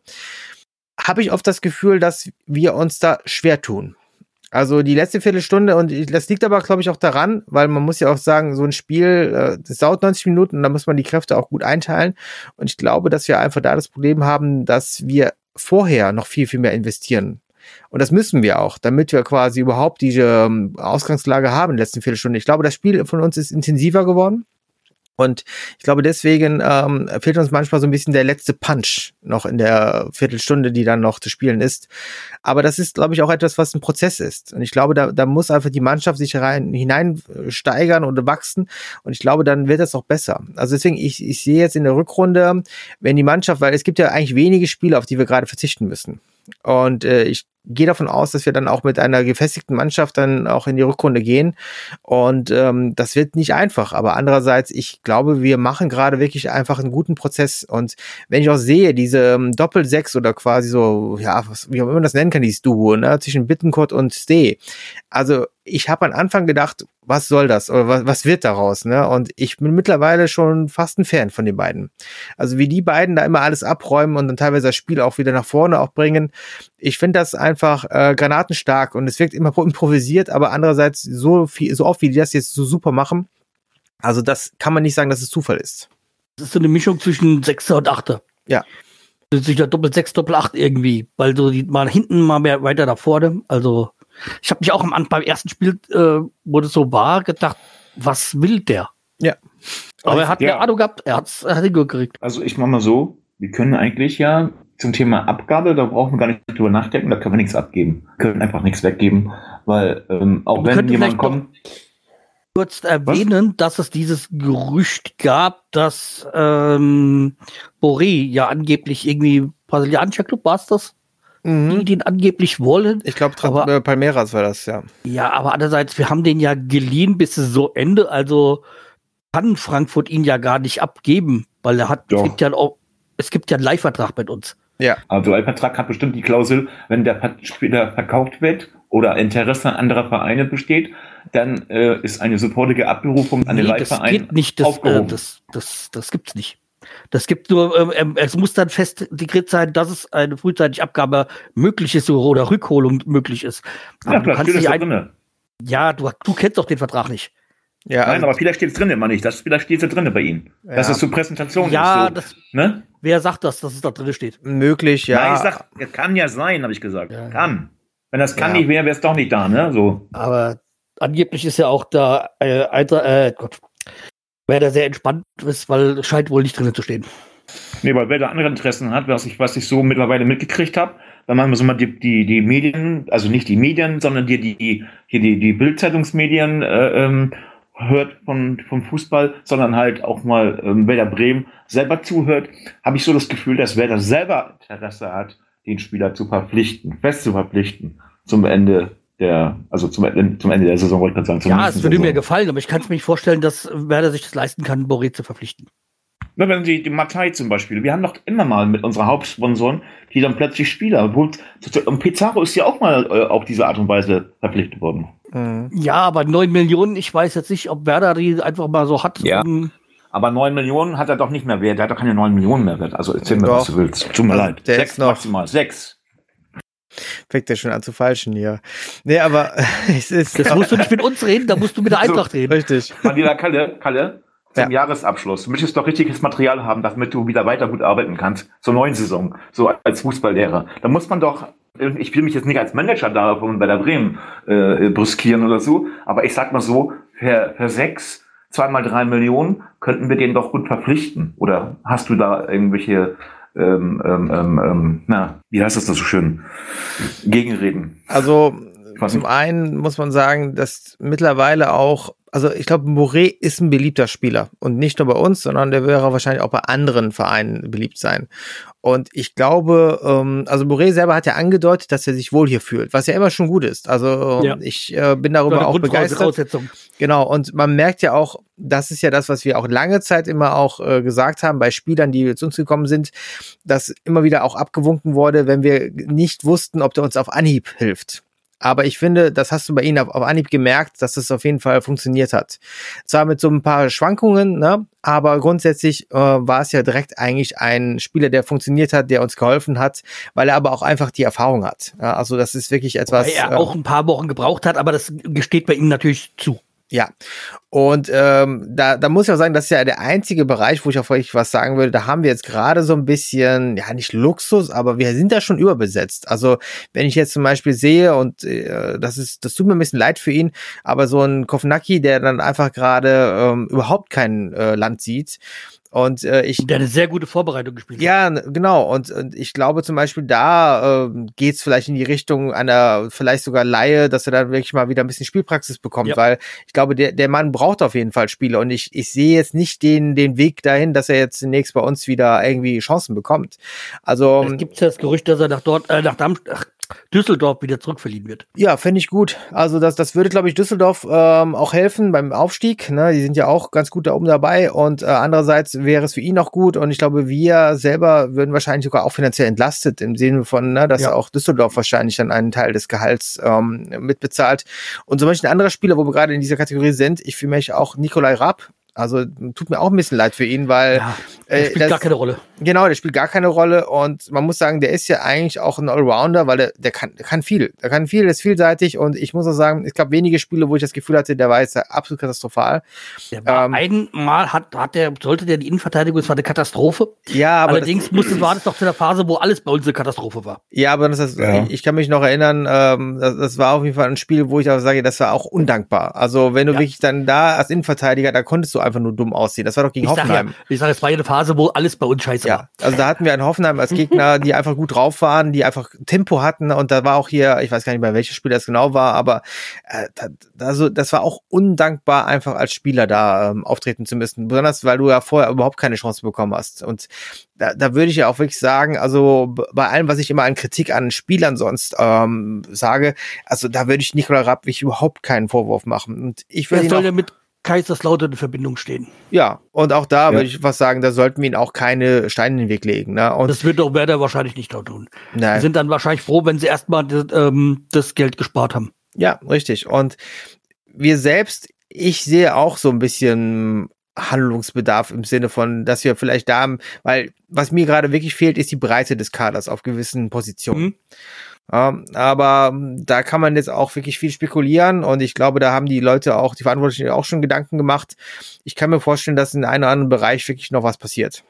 habe ich oft das Gefühl, dass wir uns da schwer tun. Also die letzte Viertelstunde, und das liegt aber, glaube ich, auch daran, weil man muss ja auch sagen, so ein Spiel, äh, das dauert 90 Minuten und da muss man die Kräfte auch gut einteilen. Und ich glaube, dass wir einfach da das Problem haben, dass wir vorher noch viel, viel mehr investieren. Und das müssen wir auch, damit wir quasi überhaupt diese ähm, Ausgangslage haben in der letzten Viertelstunde. Ich glaube, das Spiel von uns ist intensiver geworden. Und ich glaube, deswegen ähm, fehlt uns manchmal so ein bisschen der letzte Punch noch in der Viertelstunde, die dann noch zu spielen ist. Aber das ist, glaube ich, auch etwas, was ein Prozess ist. Und ich glaube, da, da muss einfach die Mannschaft sich rein, hinein steigern und wachsen. Und ich glaube, dann wird das auch besser. Also deswegen, ich, ich sehe jetzt in der Rückrunde, wenn die Mannschaft, weil es gibt ja eigentlich wenige Spiele, auf die wir gerade verzichten müssen. Und äh, ich gehe davon aus, dass wir dann auch mit einer gefestigten Mannschaft dann auch in die Rückrunde gehen. Und ähm, das wird nicht einfach. Aber andererseits, ich glaube, wir machen gerade wirklich einfach einen guten Prozess. Und wenn ich auch sehe, diese ähm, Doppel-Sechs oder quasi so, ja, was, wie man das nennen kann, dieses Duo, ne, zwischen Bittenkurt und Steh. Also ich habe am Anfang gedacht, was soll das oder was, was wird daraus? Ne? Und ich bin mittlerweile schon fast ein Fan von den beiden. Also wie die beiden da immer alles abräumen und dann teilweise das Spiel auch wieder nach vorne auch bringen. Ich finde das einfach äh, granatenstark und es wirkt immer improvisiert, aber andererseits so viel, so oft wie die das jetzt so super machen. Also das kann man nicht sagen, dass es Zufall ist. Das ist so eine Mischung zwischen Sechser und Achter. Ja. Das ist ja Doppel sechs, Doppel acht irgendwie, weil so die mal hinten mal mehr weiter da vorne. Also ich habe mich auch am beim ersten Spiel, äh, wo das so war, gedacht, was will der? Ja. Aber er hat ja. eine Ahnung gehabt, er, hat's, er hat den gekriegt. Also ich mach mal so, wir können eigentlich ja zum Thema Abgabe, da brauchen wir gar nicht drüber nachdenken, da können wir nichts abgeben. Wir können einfach nichts weggeben, weil ähm, auch wenn jemand kommt. Kurz erwähnen, Was? dass es dieses Gerücht gab, dass ähm, Boré ja angeblich irgendwie brasilianischer Club war es das? Mhm. die den angeblich wollen. Ich glaube, äh, Palmeiras war das, ja. Ja, aber andererseits, wir haben den ja geliehen bis so Ende, also kann Frankfurt ihn ja gar nicht abgeben, weil er hat, es gibt ja, auch, es gibt ja einen Leihvertrag mit uns. Ja. Also ein Vertrag hat bestimmt die Klausel, wenn der Spieler verkauft wird oder Interesse an anderer Vereine besteht, dann äh, ist eine sofortige Abberufung an den Nee, das Leihverein geht nicht. Das, äh, aufgehoben. das, das, das gibt's nicht. Das gibt nur, ähm, ähm, es muss dann fest integriert sein, dass es eine frühzeitige Abgabe möglich ist oder Rückholung möglich ist. ja, Aber du vielleicht kannst steht das nicht ein, ja, du, du kennst doch den Vertrag nicht. Ja, Nein, also, aber vielleicht steht es drin, immer nicht. Das, vielleicht steht es drin bei Ihnen. Das Ja. ist zur Präsentation. Ja, ist so, das, ne? wer sagt das, dass es da drin steht? möglich, ja. Nein, ich sag, ja, kann ja sein, habe ich gesagt. Ja. Kann. Wenn das kann Ja. nicht wäre, wäre es doch nicht da, ne? So. Aber angeblich ist ja auch da äh, äh, Gott, wer da sehr entspannt ist, weil scheint wohl nicht drinnen zu stehen. Nee, weil wer da andere Interessen hat, was ich, was ich so mittlerweile mitgekriegt habe, machen wir so mal die, die, die Medien, also nicht die Medien, sondern die, die, hier die, die Bildzeitungsmedien äh, ähm, hört von, vom Fußball, sondern halt auch mal ähm, Werder Bremen selber zuhört, habe ich so das Gefühl, dass Werder selber Interesse hat, den Spieler zu verpflichten, fest zu verpflichten zum Ende der, also zum, Ende- zum Ende der Saison, wollte ich gerade sagen. Ja, es würde mir Saison. gefallen, aber ich kann es mir nicht vorstellen, dass Werder sich das leisten kann, Boré zu verpflichten. Na, wenn Sie die Matei zum Beispiel, wir haben doch immer mal mit unseren Hauptsponsoren, die dann plötzlich Spieler, obwohl, und Pizarro ist ja auch mal äh, auf diese Art und Weise verpflichtet worden. Mhm. Ja, aber 9 Millionen, ich weiß jetzt nicht, ob Werder die einfach mal so hat. Ja. um- Aber 9 Millionen hat er doch nicht mehr wert, der hat doch keine 9 Millionen mehr wert. Also erzähl mir, Doch. was du willst. Tut mir Also, leid. der Sechs ist noch- maximal, sechs. Fängt ja schon an zu falschen hier. Nee, aber es ist. Das musst du nicht mit uns reden, da musst du mit der Eintracht reden. Richtig. Lieber Kalle, Kalle, zum Ja. Jahresabschluss. Du möchtest doch richtiges Material haben, damit du wieder weiter gut arbeiten kannst. Zur neuen Saison. So als Fußballlehrer. Da muss man doch, ich will mich jetzt nicht als Manager da von bei der Bremen äh, brüskieren oder so, aber ich sag mal so, für, für sechs, zweimal drei Millionen könnten wir den doch gut verpflichten. Oder hast du da irgendwelche ähm, ähm, ähm, ähm, na, wie heißt das da so schön? Gegenreden. Also Was zum einen muss man sagen, dass mittlerweile auch, also ich glaube, Boré ist ein beliebter Spieler und nicht nur bei uns, sondern der wäre wahrscheinlich auch bei anderen Vereinen beliebt sein. Und ich glaube, ähm, also Boré selber hat ja angedeutet, dass er sich wohl hier fühlt, was ja immer schon gut ist. Also ähm, Ja. ich äh, bin darüber auch begeistert. Genau, und man merkt ja auch, das ist ja das, was wir auch lange Zeit immer auch äh, gesagt haben bei Spielern, die zu uns gekommen sind, dass immer wieder auch abgewunken wurde, wenn wir nicht wussten, ob der uns auf Anhieb hilft. Aber ich finde, das hast du bei ihnen auf, auf Anhieb gemerkt, dass es auf jeden Fall funktioniert hat. Zwar mit so ein paar Schwankungen, ne? aber grundsätzlich äh, war es ja direkt eigentlich ein Spieler, der funktioniert hat, der uns geholfen hat, weil er aber auch einfach die Erfahrung hat. Ja, also das ist wirklich etwas. Weil er äh, auch ein paar Wochen gebraucht hat, aber das gesteht bei ihm natürlich zu. Ja, und ähm, da, da muss ich auch sagen, das ist ja der einzige Bereich, wo ich auch wirklich was sagen würde. Da haben wir jetzt gerade so ein bisschen, ja nicht Luxus, aber wir sind da schon überbesetzt. Also wenn ich jetzt zum Beispiel sehe und äh, das ist, das tut mir ein bisschen leid für ihn, aber so ein Kovnacki, der dann einfach gerade ähm, überhaupt kein äh, Land sieht. Und äh, ich Der eine sehr gute Vorbereitung gespielt hat. ja, genau. Und, und ich glaube zum Beispiel, da ähm, geht's vielleicht in die Richtung einer vielleicht sogar Laie, dass er dann wirklich mal wieder ein bisschen Spielpraxis bekommt, Ja. weil ich glaube, der, der Mann braucht auf jeden Fall Spiele. Und ich, ich sehe jetzt nicht den, den Weg dahin, dass er jetzt zunächst bei uns wieder irgendwie Chancen bekommt. Also Es gibt ja das Gerücht, dass er nach dort, äh, nach Darmstadt, Düsseldorf wieder zurückverliehen wird. Ja, fände ich gut. Also das, das würde, glaube ich, Düsseldorf ähm, auch helfen beim Aufstieg. Ne? Die sind ja auch ganz gut da oben dabei. Und äh, andererseits wäre es für ihn auch gut. Und ich glaube, wir selber würden wahrscheinlich sogar auch finanziell entlastet im Sinne von, ne, dass Ja. auch Düsseldorf wahrscheinlich dann einen Teil des Gehalts ähm, mitbezahlt. Und zum Beispiel ein anderer Spieler, wo wir gerade in dieser Kategorie sind, ich für mich auch Nikolai Rapp. Also tut mir auch ein bisschen leid für ihn, weil Ja, er äh, spielt das- gar keine Rolle. Genau, der spielt gar keine Rolle und man muss sagen, der ist ja eigentlich auch ein Allrounder, weil der, der, kann, der kann viel. Der kann viel, der ist vielseitig und ich muss auch sagen, es gab wenige Spiele, wo ich das Gefühl hatte, der war jetzt absolut katastrophal. Der war Ähm, einmal hat, hat der, sollte der die Innenverteidigung, es war eine Katastrophe. Ja, aber Allerdings das, musste, war das doch zu der Phase, wo alles bei uns eine Katastrophe war. ja, aber das ist, Ja. ich, ich kann mich noch erinnern, ähm, das, das war auf jeden Fall ein Spiel, wo ich auch sage, das war auch undankbar. Also wenn du Ja. wirklich dann da als Innenverteidiger, da konntest du einfach nur dumm aussehen. Das war doch gegen Ich sage ja, Hoffenheim. ich sage, es war ja eine Phase, wo alles bei uns scheiße Ja, war. also da hatten wir einen Hoffenheim als Gegner, die einfach gut drauf waren, die einfach Tempo hatten und da war auch hier, ich weiß gar nicht mehr, welches Spiel das genau war, aber äh, da, also das war auch undankbar, einfach als Spieler da ähm, auftreten zu müssen, besonders weil du ja vorher überhaupt keine Chance bekommen hast und da, da würde ich ja auch wirklich sagen, also bei allem, was ich immer an Kritik an Spielern sonst ähm, sage, also da würde ich Nikola Rapp wirklich überhaupt keinen Vorwurf machen und ich würde soll ja mit Kaiserslautern in Verbindung stehen. Ja, und auch da Ja. würde ich was sagen, da sollten wir ihnen auch keine Steine in den Weg legen. Ne? Und Das wird doch Werder wahrscheinlich nicht noch tun. Die nein, sind dann wahrscheinlich froh, wenn sie erstmal das, ähm, das Geld gespart haben. ja, richtig. Und wir selbst, ich sehe auch so ein bisschen Handlungsbedarf im Sinne von, dass wir vielleicht da haben, weil was mir gerade wirklich fehlt, ist die Breite des Kaders auf gewissen Positionen. Mhm. Ähm, aber ähm, da kann man jetzt auch wirklich viel spekulieren und ich glaube, da haben die Leute auch, die Verantwortlichen auch schon Gedanken gemacht. Ich kann mir vorstellen, dass in einem oder anderen Bereich wirklich noch was passiert.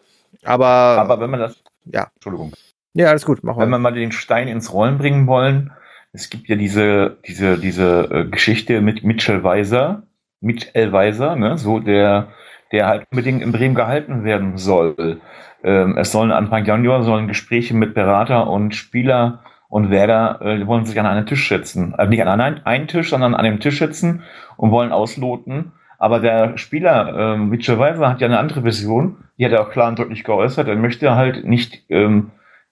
Aber, Aber wenn man das, ja, Entschuldigung, ja, alles gut, machen wir. wenn wir mal den Stein ins Rollen bringen wollen, es gibt ja diese, diese, diese äh, Geschichte mit Mitchell Weiser, Mitchell Weiser, ne, so der, der halt unbedingt in Bremen gehalten werden soll. Ähm, es sollen Anfang Januar sollen Gespräche mit Berater und Spieler und Werder äh, wollen sich an einen Tisch setzen. Also nicht an einen, einen Tisch, sondern an dem Tisch sitzen und wollen ausloten. Aber der Spieler, ähm, Mitchell Weiser, hat ja eine andere Vision. Die hat er auch klar und deutlich geäußert. Er möchte halt nicht ähm,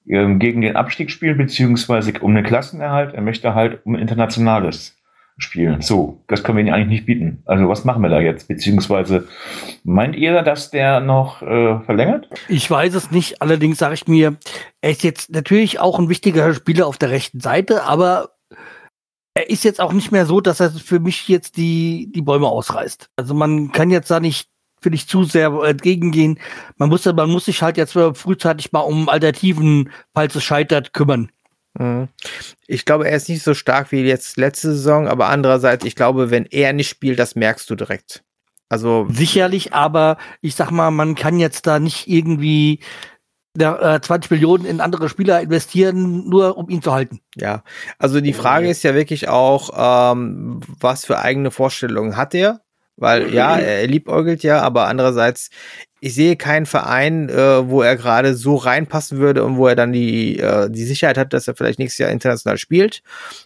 ähm, gegen den Abstieg spielen, beziehungsweise um den Klassenerhalt. Er möchte halt um Internationales spielen. So, das können wir ihnen eigentlich nicht bieten. Also was machen wir da jetzt? Beziehungsweise meint ihr, dass der noch äh, verlängert? Ich weiß es nicht, allerdings sage ich mir, er ist jetzt natürlich auch ein wichtiger Spieler auf der rechten Seite, aber er ist jetzt auch nicht mehr so, dass er für mich jetzt die, die Bäume ausreißt. Also man kann jetzt da nicht, finde ich, zu sehr entgegengehen. Man muss, man muss sich halt jetzt frühzeitig mal um Alternativen, falls es scheitert, kümmern. Mhm. Ich glaube, er ist nicht so stark wie jetzt letzte Saison, aber andererseits, ich glaube, wenn er nicht spielt, das merkst du direkt. Also, Sicherlich, aber ich sag mal, man kann jetzt da nicht irgendwie da, äh, 20 Millionen in andere Spieler investieren, nur um ihn zu halten. ja. Also die Frage ist ja wirklich auch, ähm, was für eigene Vorstellungen hat er? Weil ja, er liebäugelt ja, aber andererseits, ich sehe keinen Verein, äh, wo er gerade so reinpassen würde und wo er dann die, äh, die Sicherheit hat, dass er vielleicht nächstes Jahr international spielt.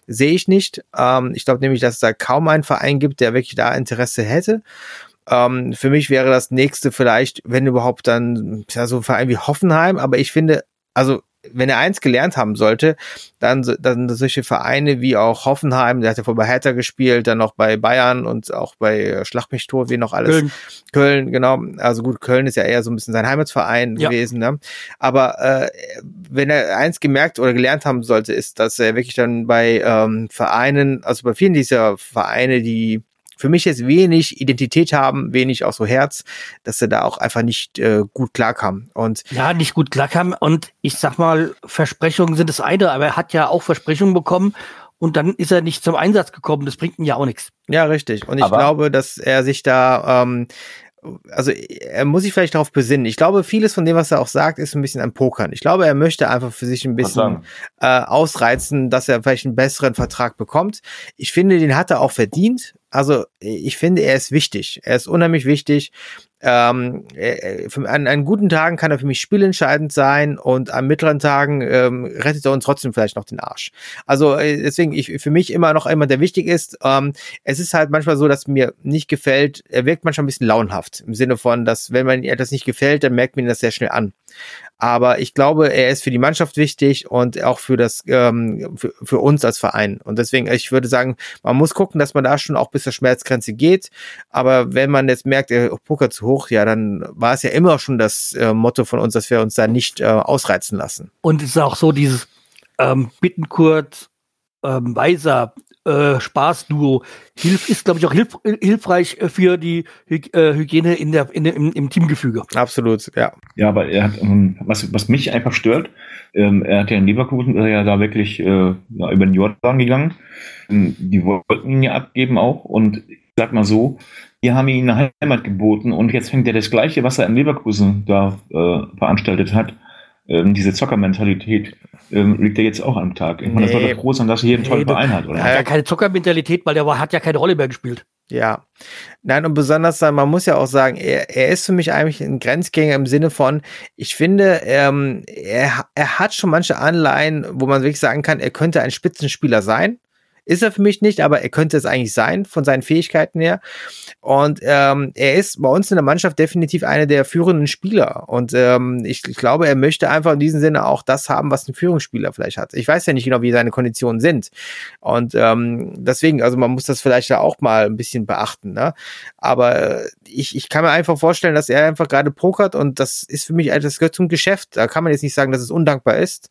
Sehe ich nicht. Ähm, ich glaube nämlich, dass es da kaum einen Verein gibt, der wirklich da Interesse hätte. Ähm, für mich wäre das nächste vielleicht, wenn überhaupt dann ja, so ein Verein wie Hoffenheim, aber ich finde, also wenn er eins gelernt haben sollte, dann, dann solche Vereine wie auch Hoffenheim, der hat ja vorher bei Hertha gespielt, dann noch bei Bayern und auch bei äh, Schlag mich tot, wie noch alles. Köln. Köln, genau. Also gut, Köln ist ja eher so ein bisschen sein Heimatsverein Ja. gewesen. Ne? Aber äh, wenn er eins gemerkt oder gelernt haben sollte, ist, dass er wirklich dann bei ähm, Vereinen, also bei vielen dieser Vereine, die für mich jetzt wenig Identität haben, wenig auch so Herz, dass er da auch einfach nicht äh, gut klarkam. Und Ja, nicht gut klackern. Und ich sag mal, Versprechungen sind das eine, aber er hat ja auch Versprechungen bekommen und dann ist er nicht zum Einsatz gekommen. Das bringt ihm ja auch nichts. Ja, richtig. Und ich Aber- glaube, dass er sich da, ähm, also er muss sich vielleicht darauf besinnen. Ich glaube, vieles von dem, was er auch sagt, ist ein bisschen ein Pokern. Ich glaube, er möchte einfach für sich ein bisschen äh, ausreizen, dass er vielleicht einen besseren Vertrag bekommt. Ich finde, den hat er auch verdient. Also ich finde, er ist wichtig. Er ist unheimlich wichtig. Ähm, äh, für, an, an guten Tagen kann er für mich spielentscheidend sein und an mittleren Tagen ähm, rettet er uns trotzdem vielleicht noch den Arsch. Also äh, deswegen, ich, für mich immer noch jemand, der wichtig ist. Ähm, es ist halt manchmal so, dass mir nicht gefällt, er wirkt manchmal ein bisschen launhaft. Im Sinne von, dass wenn man etwas nicht gefällt, dann merkt man das sehr schnell an. Aber ich glaube, er ist für die Mannschaft wichtig und auch für das, ähm, für, für uns als Verein. Und deswegen, ich würde sagen, man muss gucken, dass man da schon auch bis zur Schmerzgrenze geht. Aber wenn man jetzt merkt, er pokert zu hoch, ja, dann war es ja immer schon das äh, Motto von uns, dass wir uns da nicht äh, ausreizen lassen. Und es ist auch so dieses ähm, Bittenkurt, ähm, Weiser, äh, Spaßduo hilf, ist, glaube ich, auch hilf, hilfreich äh, für die Hy äh, Hygiene in der, in, im, im Teamgefüge. Absolut, ja. Ja, aber er hat, ähm, was, was mich einfach stört, ähm, er hat ja in Leverkusen, ist er ja da wirklich äh, ja, über den Jordan gegangen. Ähm, Die wollten ihn ja abgeben auch und ich sag mal so, die haben ihm eine Heimat geboten und jetzt fängt er das Gleiche, was er in Leverkusen da äh, veranstaltet hat, ähm, diese Zockermentalität, ähm, liegt er jetzt auch am Tag. Ich meine, das Nee. soll doch froh sein, dass er hier einen tollen Nee, Verein hat, oder? Er hat ja keine Zockermentalität, weil der war, hat ja keine Rolle mehr gespielt. Ja. Nein, und besonders dann, man muss ja auch sagen, er, er ist für mich eigentlich ein Grenzgänger im Sinne von, ich finde, ähm, er, er hat schon manche Anleihen, wo man wirklich sagen kann, er könnte ein Spitzenspieler sein. Ist er für mich nicht, aber er könnte es eigentlich sein, von seinen Fähigkeiten her. Und ähm, er ist bei uns in der Mannschaft definitiv einer der führenden Spieler. Und ähm, ich, ich glaube, er möchte einfach in diesem Sinne auch das haben, was ein Führungsspieler vielleicht hat. Ich weiß ja nicht genau, wie seine Konditionen sind. Und ähm, deswegen, also man muss das vielleicht ja auch mal ein bisschen beachten. Ne? Aber ich, ich kann mir einfach vorstellen, dass er einfach gerade pokert und das ist für mich, das gehört zum Geschäft. Da kann man jetzt nicht sagen, dass es undankbar ist.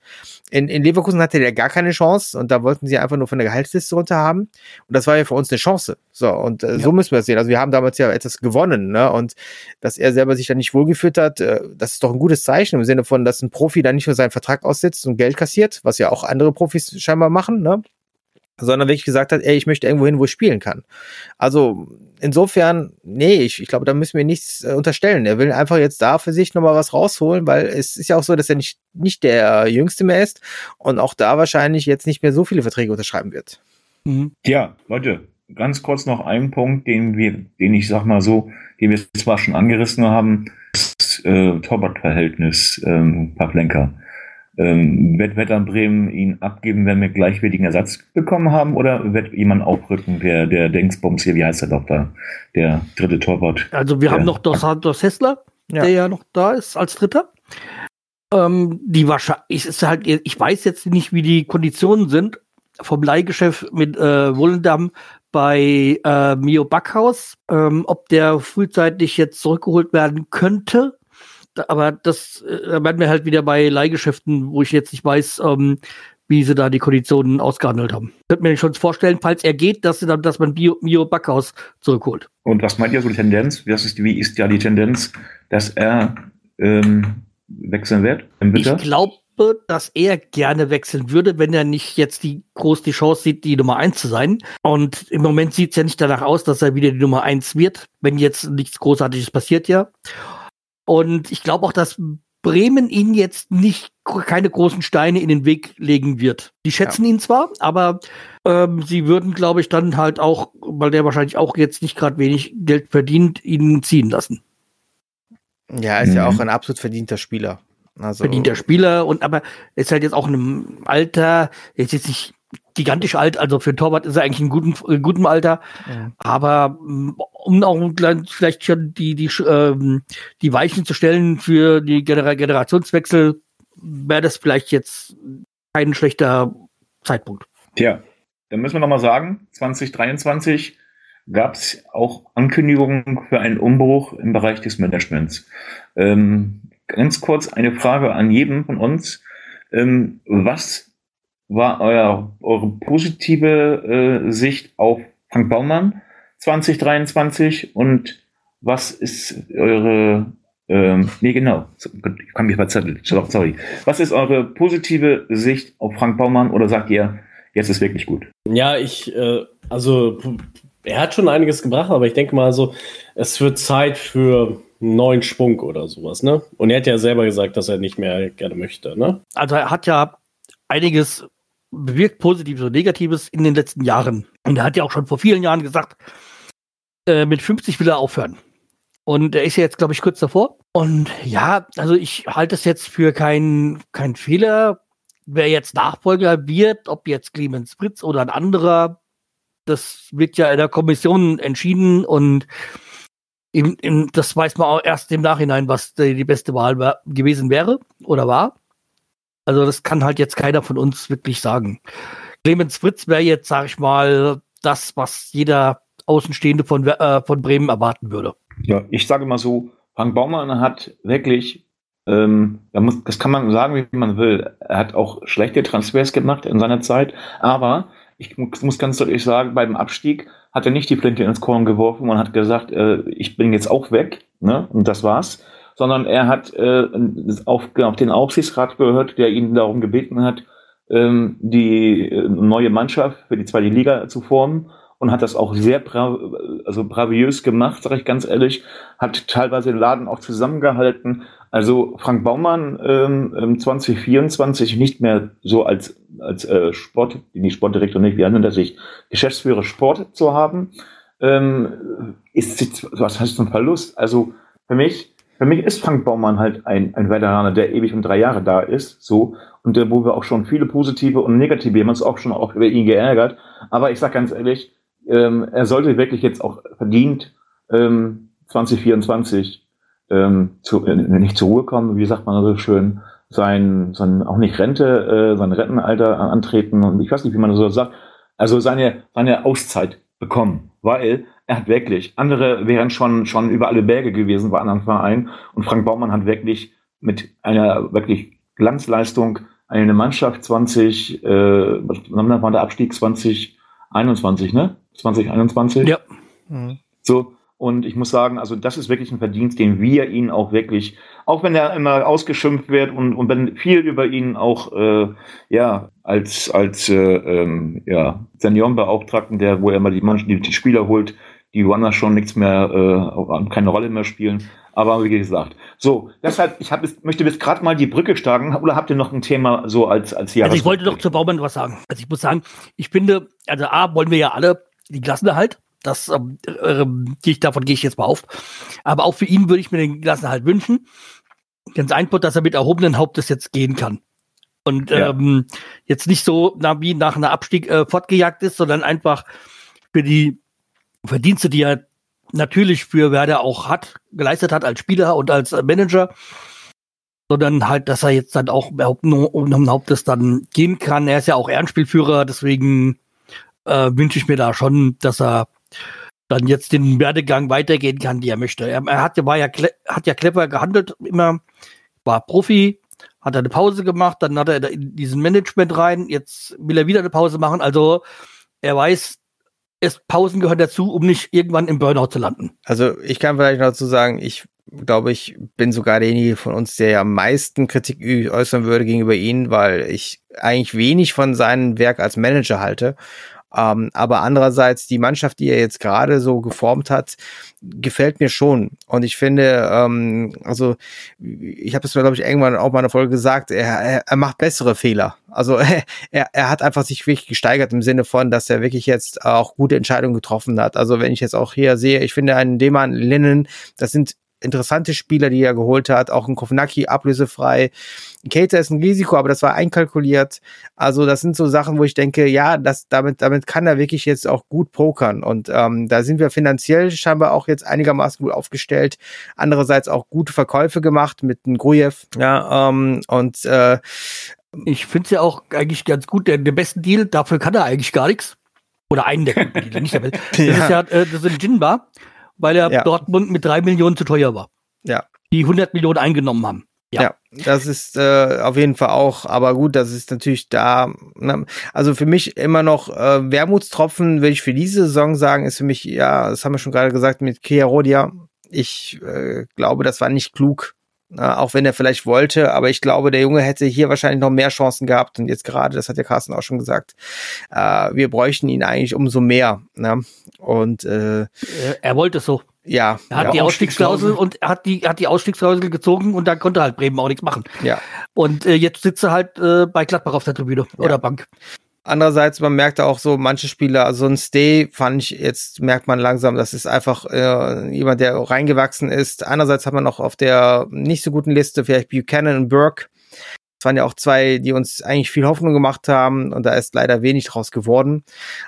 In, in Leverkusen hatte der gar keine Chance und da wollten sie einfach nur von der Gehaltsliste runter haben. Und das war ja für uns eine Chance. So, und äh, ja. so müssen wir es sehen. Also wir haben damals ja etwas gewonnen, ne? Und dass er selber sich da nicht wohlgeführt hat, äh, das ist doch ein gutes Zeichen im Sinne von, dass ein Profi dann nicht nur seinen Vertrag aussitzt und Geld kassiert, was ja auch andere Profis scheinbar machen, ne? sondern wirklich gesagt hat, ey, ich möchte irgendwo hin, wo ich spielen kann. Also insofern, nee, ich, ich glaube, da müssen wir nichts äh, unterstellen. Er will einfach jetzt da für sich nochmal was rausholen, weil es ist ja auch so, dass er nicht, nicht der Jüngste mehr ist und auch da wahrscheinlich jetzt nicht mehr so viele Verträge unterschreiben wird. Mhm. Ja, Leute, ganz kurz noch ein Punkt, den wir, den ich sag mal so, den wir zwar schon angerissen haben, das äh, Torwartverhältnis ähm, Pavlenka. Ähm, wird, dann Bremen ihn abgeben, wenn wir gleichwertigen Ersatz bekommen haben, oder wird jemand aufrücken, der, der Dingsbums hier, wie heißt der doch da, der dritte Torwart? Also wir haben noch Dos Santos Hessler, ja. der ja noch da ist als Dritter. Ähm, die wahrscheinlich ist halt, ich weiß jetzt nicht, wie die Konditionen sind vom Leihgeschäft mit äh, Wollendam bei äh, Mio Backhaus, ähm, ob der frühzeitig jetzt zurückgeholt werden könnte aber das äh, werden wir halt wieder bei Leihgeschäften, wo ich jetzt nicht weiß, ähm, wie sie da die Konditionen ausgehandelt haben. Ich könnte mir schon vorstellen, falls er geht, dass, dann, dass man Bio, Mio Backhaus zurückholt. Und was meint ihr so die Tendenz? Was ist, wie ist ja die Tendenz, dass er ähm, wechseln wird im Ich glaube, dass er gerne wechseln würde, wenn er nicht jetzt die groß die Chance sieht, die Nummer eins zu sein. Und im Moment sieht es ja nicht danach aus, dass er wieder die Nummer eins wird, wenn jetzt nichts Großartiges passiert ja. Und ich glaube auch, dass Bremen ihn jetzt nicht keine großen Steine in den Weg legen wird. Die schätzen ja. ihn zwar, aber ähm, sie würden, glaube ich, dann halt auch, weil der wahrscheinlich auch jetzt nicht gerade wenig Geld verdient, ihn ziehen lassen. Ja, ist mhm. ja auch ein absolut verdienter Spieler. Also verdienter Spieler und aber ist halt jetzt auch in einem Alter, jetzt jetzt nicht gigantisch alt, also für Torwart ist er eigentlich in gutem, in gutem Alter. Ja. Aber mm, um auch vielleicht schon die, die, ähm, die Weichen zu stellen für die Gener Generationswechsel, wäre das vielleicht jetzt kein schlechter Zeitpunkt. Tja, dann müssen wir nochmal sagen, 2023 gab es auch Ankündigungen für einen Umbruch im Bereich des Managements. Ähm, ganz kurz eine Frage an jeden von uns. Ähm, was war euer, eure positive äh, Sicht auf Frank Baumann 2023 und was ist eure, ähm, nee genau, ich kann mich verzetteln, sorry. Was ist eure positive Sicht auf Frank Baumann oder sagt ihr, jetzt ist wirklich gut? Ja, ich, äh, also er hat schon einiges gebracht, aber ich denke mal so, es wird Zeit für neuen Schwung oder sowas, ne? Und er hat ja selber gesagt, dass er nicht mehr gerne möchte, ne? Also er hat ja einiges bewirkt, Positives und Negatives in den letzten Jahren. Und er hat ja auch schon vor vielen Jahren gesagt, äh, mit 50 will er aufhören. Und er ist ja jetzt, glaube ich, kurz davor. Und ja, also ich halte es jetzt für keinen kein Fehler. Wer jetzt Nachfolger wird, ob jetzt Clemens Fritz oder ein anderer, das wird ja in der Kommission entschieden und im, im, das weiß man auch erst im Nachhinein, was die, die beste Wahl gewesen wäre oder war. Also das kann halt jetzt keiner von uns wirklich sagen. Clemens Fritz wäre jetzt, sag ich mal, das, was jeder Außenstehende von, äh, von Bremen erwarten würde. Ja, ich sage mal so, Frank Baumann hat wirklich, ähm, das kann man sagen, wie man will, er hat auch schlechte Transfers gemacht in seiner Zeit, aber ich muss ganz deutlich sagen, beim Abstieg hat er nicht die Flinte ins Korn geworfen und hat gesagt, äh, ich bin jetzt auch weg, ne? Und das war's sondern er hat äh, auf, auf den Aufsichtsrat gehört, der ihn darum gebeten hat, ähm, die äh, neue Mannschaft für die zweite Liga zu formen und hat das auch sehr bra also braviös gemacht, sage ich ganz ehrlich, hat teilweise den Laden auch zusammengehalten. Also Frank Baumann ähm, 2024 nicht mehr so als, als äh, Sport, die Sportdirektor nicht, wie nennt er sich, Geschäftsführer Sport zu haben, ähm, ist was heißt ein Verlust? Also für mich für mich ist Frank Baumann halt ein, ein Veteraner, der ewig um drei Jahre da ist, so, und der, wo wir auch schon viele positive und negative, wir haben uns auch schon auch über ihn geärgert, aber ich sag ganz ehrlich, ähm, er sollte wirklich jetzt auch verdient ähm, 2024 ähm, zu, äh, nicht zur Ruhe kommen, wie sagt man so schön, sein, sein auch nicht Rente, äh, sein Rentenalter antreten und ich weiß nicht, wie man so sagt, also seine, seine Auszeit bekommen, weil er hat wirklich, andere wären schon, schon über alle Berge gewesen bei anderen Vereinen und Frank Baumann hat wirklich mit einer wirklich Glanzleistung eine Mannschaft 20, äh, wann war der Abstieg 2021, ne? 2021? Ja. Mhm. So, und ich muss sagen, also das ist wirklich ein Verdienst, den wir ihn auch wirklich, auch wenn er immer ausgeschimpft wird und, und wenn viel über ihn auch äh, ja als als äh, ähm, ja Seniorenbeauftragten, der wo er immer die Mannschaft, die, die Spieler holt, die woanders schon nichts mehr, äh, keine Rolle mehr spielen. Aber wie gesagt, so, deshalb, ich hab, möchte jetzt gerade mal die Brücke schlagen. Oder habt ihr noch ein Thema so als, als Jahres Also ich wollte doch zu Baumann was sagen. Also ich muss sagen, ich finde, also A, wollen wir ja alle die Klassenerhalt. Das ähm, äh, gehe ich, davon gehe ich jetzt mal auf. Aber auch für ihn würde ich mir den Klassenerhalt wünschen. Ganz einfach, dass er mit erhobenen Hauptes jetzt gehen kann. Und ja. ähm, jetzt nicht so na, wie nach einer Abstieg äh, fortgejagt ist, sondern einfach für die Verdienste, die er natürlich für Werder auch hat, geleistet hat als Spieler und als Manager, sondern halt, dass er jetzt dann auch um Hauptes dann gehen kann. Er ist ja auch Ehrenspielführer, deswegen äh, wünsche ich mir da schon, dass er dann jetzt den Werdegang weitergehen kann, wie er möchte. Er, er hat, war ja, hat ja clever gehandelt, immer war Profi, hat eine Pause gemacht, dann hat er in diesen Management rein, jetzt will er wieder eine Pause machen. Also er weiß, es, Pausen gehören dazu, um nicht irgendwann im Burnout zu landen. Also ich kann vielleicht noch dazu sagen, ich glaube, ich bin sogar derjenige von uns, der ja am meisten Kritik äußern würde gegenüber ihm, weil ich eigentlich wenig von seinem Werk als Manager halte. Ähm, aber andererseits, die Mannschaft, die er jetzt gerade so geformt hat, gefällt mir schon. Und ich finde, ähm, also ich habe es, glaube ich, irgendwann auch mal in der Folge gesagt, er, er, macht bessere Fehler. Also er, er hat einfach sich wirklich gesteigert im Sinne von, dass er wirklich jetzt auch gute Entscheidungen getroffen hat. Also wenn ich jetzt auch hier sehe, ich finde einen Deman Linnen, das sind interessante Spieler, die er geholt hat. Auch ein Kovnacki ablösefrei. Cater ist ein Risiko, aber das war einkalkuliert. Also das sind so Sachen, wo ich denke, ja, das, damit, damit kann er wirklich jetzt auch gut pokern. Und ähm, da sind wir finanziell scheinbar auch jetzt einigermaßen gut aufgestellt. Andererseits auch gute Verkäufe gemacht mit dem Grujew. Ja, ähm, und äh, ich finde es ja auch eigentlich ganz gut. Der, der besten Deal, dafür kann er eigentlich gar nichts. Oder einen der guten Deal, nicht der Welt. Das ja. ist ja äh, das ist ein Jinbar weil er ja. Dortmund mit drei Millionen zu teuer war. Ja. Die 100 Millionen eingenommen haben. Ja. ja, das ist äh, auf jeden Fall auch, aber gut, das ist natürlich da. Ne? Also für mich immer noch äh, Wermutstropfen, würde ich für diese Saison sagen, ist für mich, ja, das haben wir schon gerade gesagt mit Kia Rodia. Ich äh, glaube, das war nicht klug, auch wenn er vielleicht wollte, aber ich glaube, der Junge hätte hier wahrscheinlich noch mehr Chancen gehabt. Und jetzt gerade, das hat ja Carsten auch schon gesagt, äh, wir bräuchten ihn eigentlich umso mehr. Ne? Und äh, er wollte es so. Ja. Er hat ja, die Ausstiegsklausel und hat die, hat die Ausstiegsklausel gezogen und dann konnte halt Bremen auch nichts machen. Ja. Und äh, jetzt sitzt er halt äh, bei Gladbach auf der Tribüne ja. oder Bank. Andererseits, man merkt auch so, manche Spieler, also ein Stay fand ich, jetzt merkt man langsam, das ist einfach äh, jemand, der reingewachsen ist. Andererseits hat man auch auf der nicht so guten Liste vielleicht Buchanan und Burke. Es waren ja auch zwei, die uns eigentlich viel Hoffnung gemacht haben und da ist leider wenig draus geworden.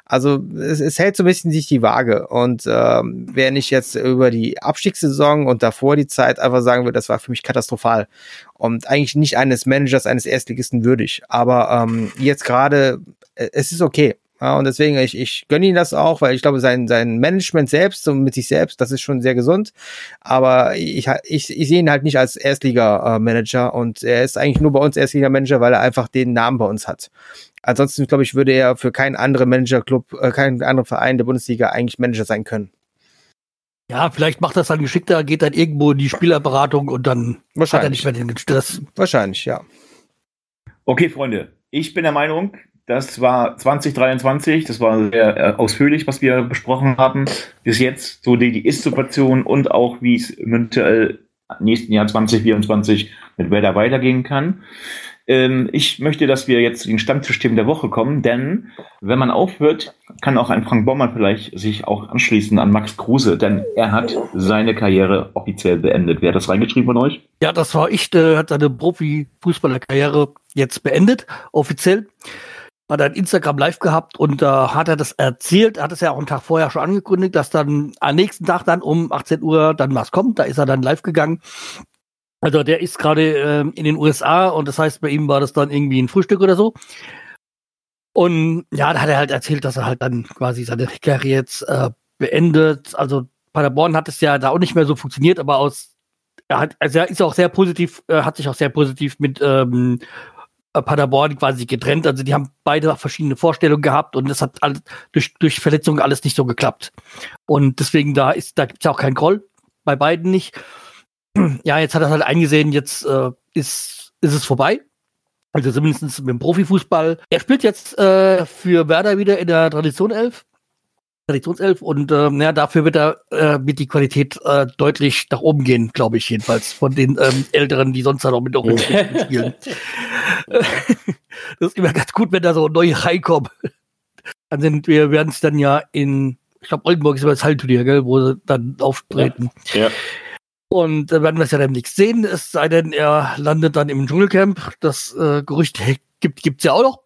Also es, es hält so ein bisschen sich die Waage und ähm, wenn ich jetzt über die Abstiegssaison und davor die Zeit einfach sagen würde, das war für mich katastrophal und eigentlich nicht eines Managers, eines Erstligisten würdig. Aber ähm, jetzt gerade, äh, es ist okay. Ja, und deswegen, ich, ich gönne ihn das auch, weil ich glaube, sein, sein Management selbst und mit sich selbst, das ist schon sehr gesund. Aber ich, ich, ich sehe ihn halt nicht als Erstliga-Manager und er ist eigentlich nur bei uns Erstliga-Manager, weil er einfach den Namen bei uns hat. Ansonsten, glaube ich, würde er für keinen anderen Manager-Club, äh, keinen anderen Verein der Bundesliga eigentlich Manager sein können. Ja, vielleicht macht das dann geschickter, geht dann irgendwo in die Spielerberatung und dann hat er nicht mehr den Stress. Wahrscheinlich, ja. Okay, Freunde, ich bin der Meinung, das war 2023, das war sehr äh, ausführlich, was wir besprochen haben. Bis jetzt so die, die Ist-Situation und auch wie es eventuell nächsten Jahr 2024 mit Werder weitergehen kann. Ähm, ich möchte, dass wir jetzt zu den Stammtischthemen der Woche kommen, denn wenn man aufhört, kann auch ein Frank Baumann vielleicht sich auch anschließen an Max Kruse, denn er hat seine Karriere offiziell beendet. Wer hat das reingeschrieben von euch? Ja, das war ich, der hat seine Profifußballerkarriere jetzt beendet, offiziell. Hat ein Instagram live gehabt und äh, hat er das erzählt, hat es ja auch einen Tag vorher schon angekündigt, dass dann am nächsten Tag dann um 18 Uhr dann was kommt. Da ist er dann live gegangen also der ist gerade äh, in den USA und das heißt, bei ihm war das dann irgendwie ein Frühstück oder so. Und ja, da hat er halt erzählt, dass er halt dann quasi seine Karriere jetzt äh, beendet. Also Paderborn hat es ja da auch nicht mehr so funktioniert, aber aus er hat, also er ist auch sehr positiv, äh, hat sich auch sehr positiv mit ähm, Paderborn quasi getrennt. Also die haben beide verschiedene Vorstellungen gehabt und das hat alles, durch, durch Verletzungen alles nicht so geklappt. Und deswegen da ist, da gibt es ja auch keinen Groll, bei beiden nicht ja, jetzt hat er halt eingesehen, jetzt äh, ist, ist es vorbei. Also zumindest mit dem Profifußball. Er spielt jetzt äh, für Werder wieder in der Tradition 11. Traditionself und äh, ja, dafür wird er äh, mit die Qualität äh, deutlich nach oben gehen, glaube ich jedenfalls von den ähm, Älteren, die sonst halt auch mit Orange spielen. das ist immer ganz gut, wenn da so neue reinkommen. Dann sind wir werden es dann ja in, ich glaube Oldenburg ist immer das Hallenturnier, gell, wo sie dann auftreten. Ja. ja. Und dann werden wir es ja demnächst sehen, es sei denn, er landet dann im Dschungelcamp. Das äh, Gerücht gibt gibt's ja auch noch.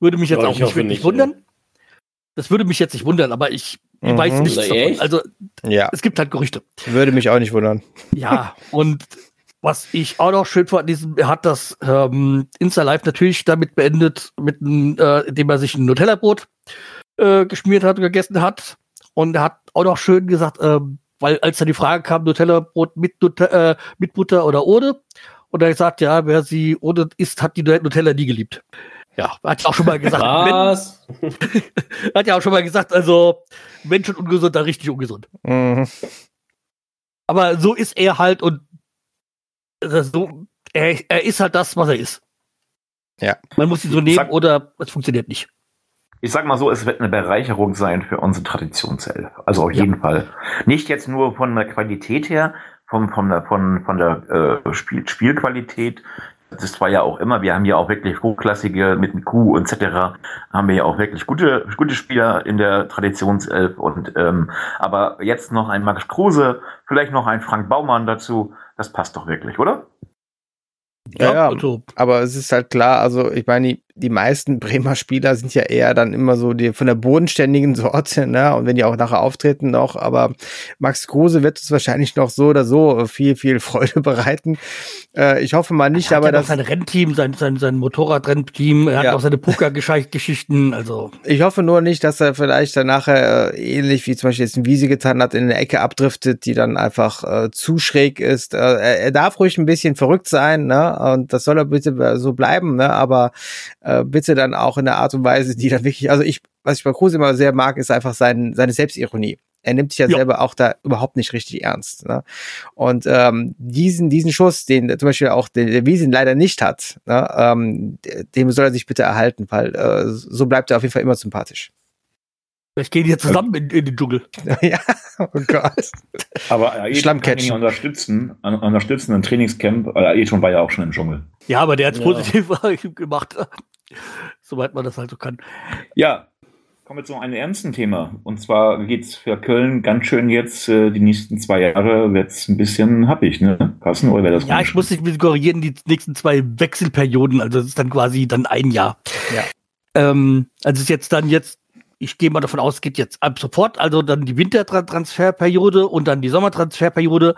Würde mich jetzt ja, auch nicht wirklich nicht, wundern. Ja. Das würde mich jetzt nicht wundern, aber ich mhm. weiß nichts davon. Also ja. es gibt halt Gerüchte. Würde mich auch nicht wundern. Ja, und was ich auch noch schön fand, diesem, er hat das ähm, Insta Live natürlich damit beendet, mit, äh, indem er sich ein Nutella-Brot äh, geschmiert hat und gegessen hat. Und er hat auch noch schön gesagt, ähm, weil als dann die Frage kam, Nutella-Brot mit, äh, mit Butter oder ohne, und er gesagt, ja, wer sie ohne isst, hat die Nutella nie geliebt. Ja, hat ja auch schon mal gesagt. Was? hat ja auch schon mal gesagt, also Menschen ungesund, da richtig ungesund. Mhm. Aber so ist er halt und äh, so, er, er ist halt das, was er ist. Ja. Man muss ihn so nehmen Sag, oder es funktioniert nicht ich sag mal so, es wird eine Bereicherung sein für unsere Traditionself. Also auf jeden Fall. Nicht jetzt nur von der Qualität her, von, von der, von, von der äh, Spiel, Spielqualität. Das war ja auch immer, wir haben ja auch wirklich hochklassige mit Q und etc. haben wir ja auch wirklich gute, gute Spieler in der Traditionself und ähm, aber jetzt noch ein Max Kruse, vielleicht noch ein Frank Baumann dazu, das passt doch wirklich, oder? Ja, ja, also. aber es ist halt klar, also ich meine, die, meisten Bremer Spieler sind ja eher dann immer so die von der bodenständigen Sorte, ne? Und wenn die auch nachher auftreten noch, aber Max Kruse wird es wahrscheinlich noch so oder so viel, viel Freude bereiten. Äh, ich hoffe mal nicht, er aber ja das. sein Rennteam, sein, sein, sein Motorradrennteam, er ja. hat auch seine Pokergeschichten, also. Ich hoffe nur nicht, dass er vielleicht dann nachher äh, ähnlich wie zum Beispiel jetzt ein Wiese getan hat, in eine Ecke abdriftet, die dann einfach äh, zu schräg ist. Äh, er, er darf ruhig ein bisschen verrückt sein, ne? Und das soll er bitte so bleiben, ne? Aber äh, bitte dann auch in der Art und Weise, die dann wirklich, also ich, was ich bei Kruse immer sehr mag, ist einfach sein, seine Selbstironie. Er nimmt sich ja, ja, selber auch da überhaupt nicht richtig ernst. Ne? Und ähm, diesen, diesen Schuss, den zum Beispiel auch der, der Wiesen leider nicht hat, ne? ähm, dem soll er sich bitte erhalten, weil äh, so bleibt er auf jeden Fall immer sympathisch. Vielleicht gehen die zusammen in, in, den Dschungel. ja, oh Gott. Aber äh, Schlammcatchen. kann ihn unterstützen, unterstützen ein Trainingscamp. Äh, schon war ja auch schon im Dschungel. Ja, aber der hat es ja. positiv gemacht. Soweit man das halt so kann. Ja, kommen wir zu einem ernsten Thema. Und zwar geht es für Köln ganz schön jetzt, äh, die nächsten zwei Jahre wird es ein bisschen happig, ne? Carsten, oder wäre das Ja, ich muss dich korrigieren, die nächsten zwei Wechselperioden, also das ist dann quasi dann ein Jahr. Ja. Ähm, also es ist jetzt dann jetzt ich gehe mal davon aus, es geht jetzt ab sofort, also dann die Wintertransferperiode und dann die Sommertransferperiode,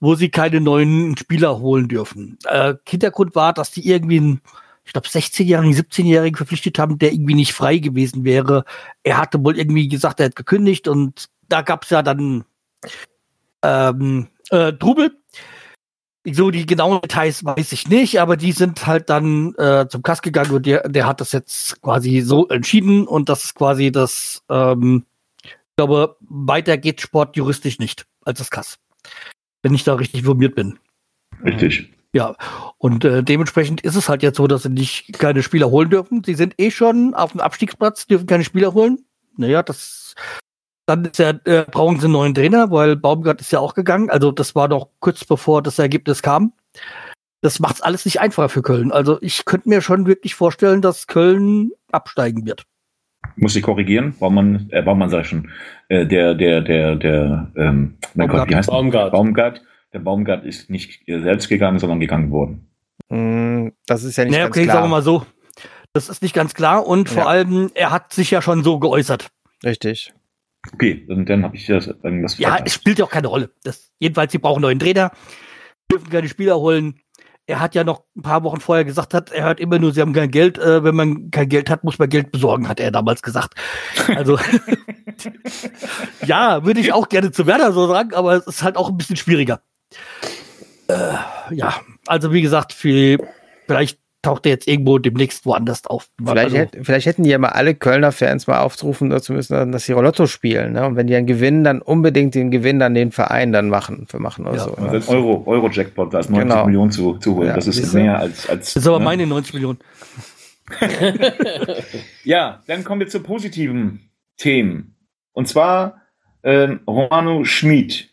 wo sie keine neuen Spieler holen dürfen. Äh, Hintergrund war, dass die irgendwie einen, ich glaube, 16-Jährigen, 17-Jährigen verpflichtet haben, der irgendwie nicht frei gewesen wäre. Er hatte wohl irgendwie gesagt, er hat gekündigt und da gab es ja dann ähm, äh, Trubel so die genauen Details weiß ich nicht, aber die sind halt dann äh, zum Kass gegangen und der, der hat das jetzt quasi so entschieden und das ist quasi das, ähm, ich glaube, weiter geht Sport juristisch nicht als das Kass. Wenn ich da richtig informiert bin. Richtig. Ja, und äh, dementsprechend ist es halt jetzt so, dass sie nicht keine Spieler holen dürfen. Sie sind eh schon auf dem Abstiegsplatz, dürfen keine Spieler holen. Naja, das dann ist ja, äh, brauchen sie einen neuen Trainer, weil Baumgart ist ja auch gegangen. Also das war noch kurz bevor das Ergebnis kam. das macht alles nicht einfacher für Köln. Also ich könnte mir schon wirklich vorstellen, dass Köln absteigen wird. Muss ich korrigieren? Baumann, äh, Baumann sag ich schon, äh, der, der, der, der, ähm, mein Gott, wie heißt? Baumgart. Baumgart. Der Baumgart ist nicht selbst gegangen, sondern gegangen worden. Hm, Das ist ja nicht naja, ganz okay, klar. sagen wir mal so. Das ist nicht ganz klar und vor Ja. allem, er hat sich ja schon so geäußert. Richtig. Okay, dann, dann habe ich das, das Ja, verpasst. es spielt ja auch keine Rolle. Das, jedenfalls, sie brauchen einen neuen Trainer, dürfen keine Spieler holen. Er hat ja noch ein paar Wochen vorher gesagt, hat, er hört immer nur, sie haben kein Geld. Äh, wenn man kein Geld hat, muss man Geld besorgen, hat er damals gesagt. Also, ja, würde ich auch gerne zu Werder so sagen, aber es ist halt auch ein bisschen schwieriger. Äh, ja, also wie gesagt, für, vielleicht taucht er jetzt irgendwo demnächst woanders auf. Vielleicht, also, hätt, vielleicht hätten die ja mal alle Kölner Fans mal aufrufen dazu müssen, dass sie Lotto spielen. Ne? Und wenn die dann gewinnen, dann unbedingt den Gewinn an den Verein dann machen, für machen oder Ja. so. Und Ne? selbst Euro, Euro-Jackpot, da ist 90 Genau. Millionen zu, zu holen. Ja, das ist mehr als, als. das ist aber ne? meine 90 Millionen. Ja, dann kommen wir zu positiven Themen. Und zwar, ähm, Romano Schmid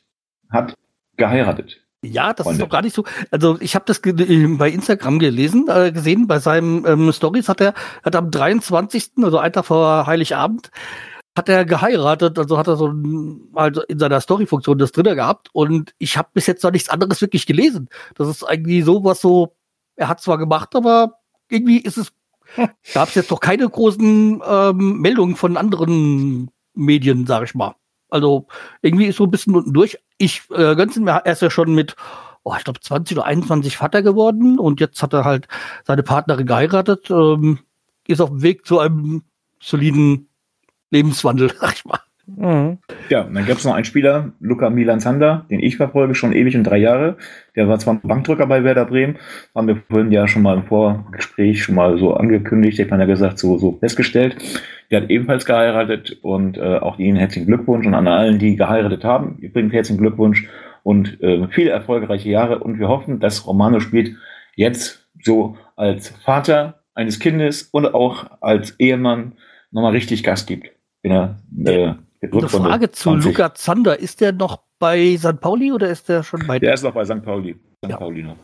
hat geheiratet. Ja, das Freunde. ist doch gar nicht so. Also ich habe das äh, bei Instagram gelesen, äh, gesehen, bei seinen ähm, Stories hat er hat am 23., also einen Tag vor Heiligabend, hat er geheiratet, also hat er so ein, also in seiner Story-Funktion das drinne gehabt und ich habe bis jetzt noch nichts anderes wirklich gelesen. Das ist eigentlich so was so, er hat zwar gemacht, aber irgendwie ist es, gab es jetzt noch keine großen ähm, Meldungen von anderen Medien, sage ich mal. Also irgendwie ist so ein bisschen unten durch. Ich äh, ihm, er ist ja schon mit, oh, ich glaube 20 oder 21 Vater geworden und jetzt hat er halt seine Partnerin geheiratet, ähm, ist auf dem Weg zu einem soliden Lebenswandel, sag ich mal. Mhm. Ja, und dann gab es noch einen Spieler, Luca Milan Sander, den ich verfolge, schon ewig und drei Jahre. Der war zwar Bankdrücker bei Werder Bremen, haben wir vorhin ja schon mal im Vorgespräch schon mal so angekündigt, der hat ja gesagt, so, so festgestellt. Der hat ebenfalls geheiratet und äh, auch Ihnen herzlichen Glückwunsch und an allen, die geheiratet haben, übrigens herzlichen Glückwunsch und äh, viele erfolgreiche Jahre und wir hoffen, dass Romano spielt jetzt so als Vater eines Kindes und auch als Ehemann nochmal richtig Gas gibt. Wenn er, äh, Eine Frage zu 20. Luca Zander. Ist der noch bei St. Pauli oder ist der schon bei Der ist noch bei St. Pauli. St. Ja. Pauli noch.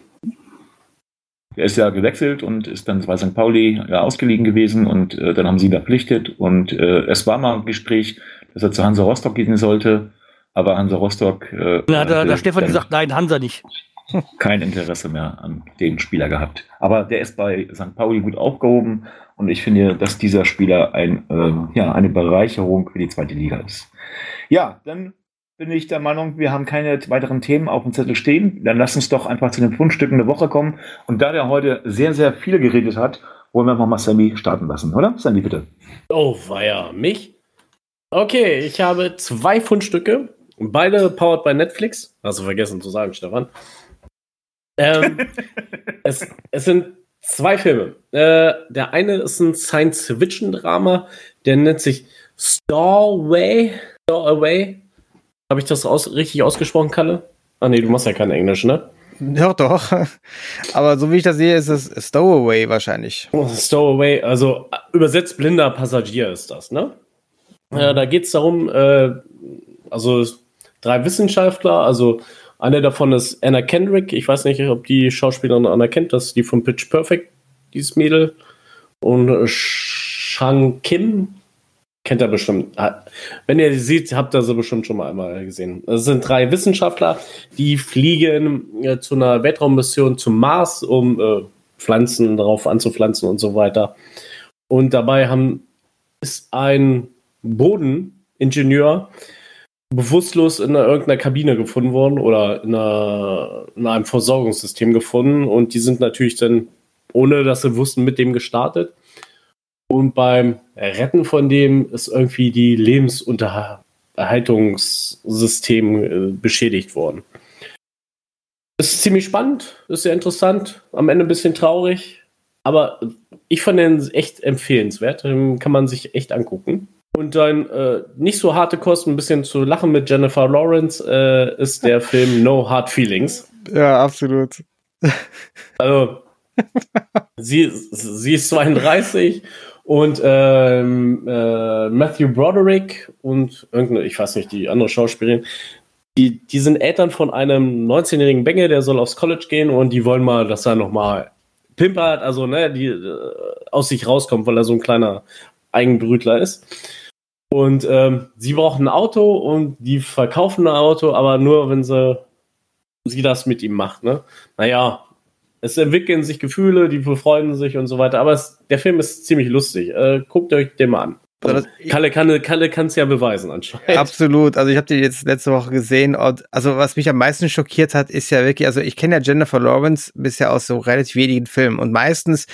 Der ist ja gewechselt und ist dann bei St. Pauli ja, ausgeliehen gewesen und äh, dann haben sie ihn verpflichtet und äh, es war mal ein Gespräch, dass er zu Hansa Rostock gehen sollte, aber Hansa Rostock äh, Na, da, da Stefan gesagt, nein, Hansa nicht. kein Interesse mehr an den Spieler gehabt. Aber der ist bei St. Pauli gut aufgehoben und ich finde, dass dieser Spieler ein, äh, ja, eine Bereicherung für die zweite Liga ist. Ja, dann bin ich der Meinung, wir haben keine weiteren Themen auf dem Zettel stehen. Dann lass uns doch einfach zu den Fundstücken der Woche kommen. Und da der heute sehr, sehr viel geredet hat, wollen wir einfach mal Sammy starten lassen, oder? Sammy, bitte. Oh, weia, mich? Okay, ich habe zwei Fundstücke, beide powered by Netflix. Hast du vergessen zu sagen, Stefan. Ähm, es, es sind zwei Filme. Äh, der eine ist ein Science-Fiction-Drama, der nennt sich Stowaway. Stowaway. Habe ich das aus, richtig ausgesprochen, Kalle? Ah, nee, du machst ja kein Englisch, ne? Doch, doch. Aber so wie ich das sehe, ist es Stowaway wahrscheinlich. Stowaway, also äh, übersetzt blinder Passagier ist das, ne? Äh, da geht es darum, äh, also drei Wissenschaftler, also einer davon ist Anna Kendrick, ich weiß nicht, ob die Schauspielerin Anna kennt, das ist die von Pitch Perfect, dieses Mädel. Und äh, Shang Kim, kennt er bestimmt. Ah, Wenn ihr sie sieht, habt ihr sie bestimmt schon mal einmal gesehen. Es sind drei Wissenschaftler, die fliegen äh, zu einer Weltraummission zum Mars, um äh, Pflanzen darauf anzupflanzen und so weiter. Und dabei haben, ist ein Bodeningenieur bewusstlos in einer, irgendeiner Kabine gefunden worden oder in, einer, in einem Versorgungssystem gefunden. Und die sind natürlich dann, ohne dass sie wussten, mit dem gestartet. Und beim Retten von dem ist irgendwie die Lebensunterhaltungssystem äh, beschädigt worden. Ist ziemlich spannend, ist sehr interessant, am Ende ein bisschen traurig, aber ich fand den echt empfehlenswert, den kann man sich echt angucken. Und dann äh, nicht so harte Kosten, ein bisschen zu lachen mit Jennifer Lawrence, äh, ist der Film No Hard Feelings. Ja, absolut. Also, sie, sie ist 32 und ähm, äh, Matthew Broderick und irgendeine, ich weiß nicht, die andere Schauspielerin, die, die sind Eltern von einem 19-jährigen Bengel, der soll aufs College gehen und die wollen mal, dass er nochmal pimpert, also ne, die äh, aus sich rauskommt, weil er so ein kleiner Eigenbrütler ist. Und ähm, sie brauchen ein Auto und die verkaufen ein Auto, aber nur, wenn sie, sie das mit ihm macht. Ne? Naja, es entwickeln sich Gefühle, die befreuen sich und so weiter. Aber es, der Film ist ziemlich lustig. Äh, guckt euch den mal an. Also Kalle kann Kalle kann's ja beweisen anscheinend. Absolut. Also ich habe die jetzt letzte Woche gesehen. Und also was mich am meisten schockiert hat, ist ja wirklich, also ich kenne ja Jennifer Lawrence bisher aus so relativ wenigen Filmen und meistens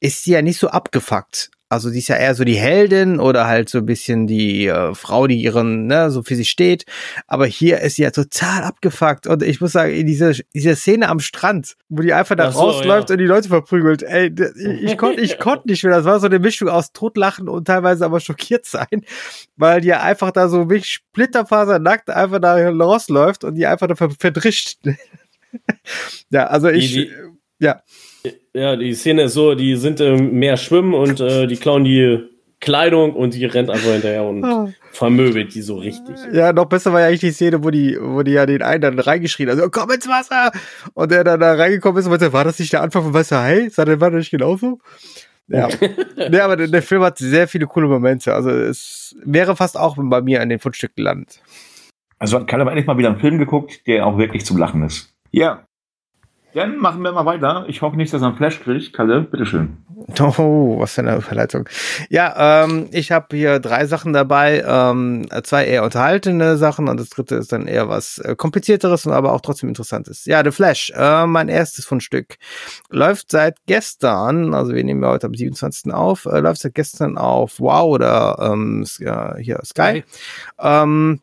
ist sie ja nicht so abgefuckt. Also die ist ja eher so die Heldin oder halt so ein bisschen die äh, Frau, die ihren, ne, so für sich steht. Aber hier ist sie ja total abgefuckt. Und ich muss sagen, in dieser, dieser Szene am Strand, wo die einfach da so, rausläuft ja. und die Leute verprügelt, ey, ich, konnte ich konnte nicht mehr. Das war so eine Mischung aus Totlachen und teilweise aber schockiert sein, weil die einfach da so wirklich splitterfasernackt einfach da rausläuft und die einfach da ver verdrischt. ja, also ich, Die- ja. Ja, die Szene ist so, die sind im Meer schwimmen und äh, die klauen die Kleidung und die rennt einfach hinterher und Ah. vermöbelt die so richtig. Ja, noch besser war ja eigentlich die Szene, wo die, wo die ja den einen dann reingeschrien hat, so, komm ins Wasser! Und der dann da reingekommen ist und meinte, war das nicht der Anfang von Wasser Hey? Sah der war das nicht genauso? Ja. nee, aber der, der Film hat sehr viele coole Momente. Also es wäre fast auch bei mir an den Fundstück gelandet. Also hat Kalle aber endlich mal wieder einen Film geguckt, der auch wirklich zum Lachen ist. Ja. Dann machen wir mal weiter. Ich hoffe nicht, dass er einen Flash kriegt. Kalle, bitteschön. Oh, was für eine Überleitung. Ja, ähm, ich habe hier drei Sachen dabei, ähm, zwei eher unterhaltende Sachen und das dritte ist dann eher was äh, komplizierteres und aber auch trotzdem interessantes. Ja, The Flash, äh, mein erstes Fundstück, läuft seit gestern, also wir nehmen ja heute am 27. auf, äh, läuft seit gestern auf Wow oder ähm, hier Sky. Ähm,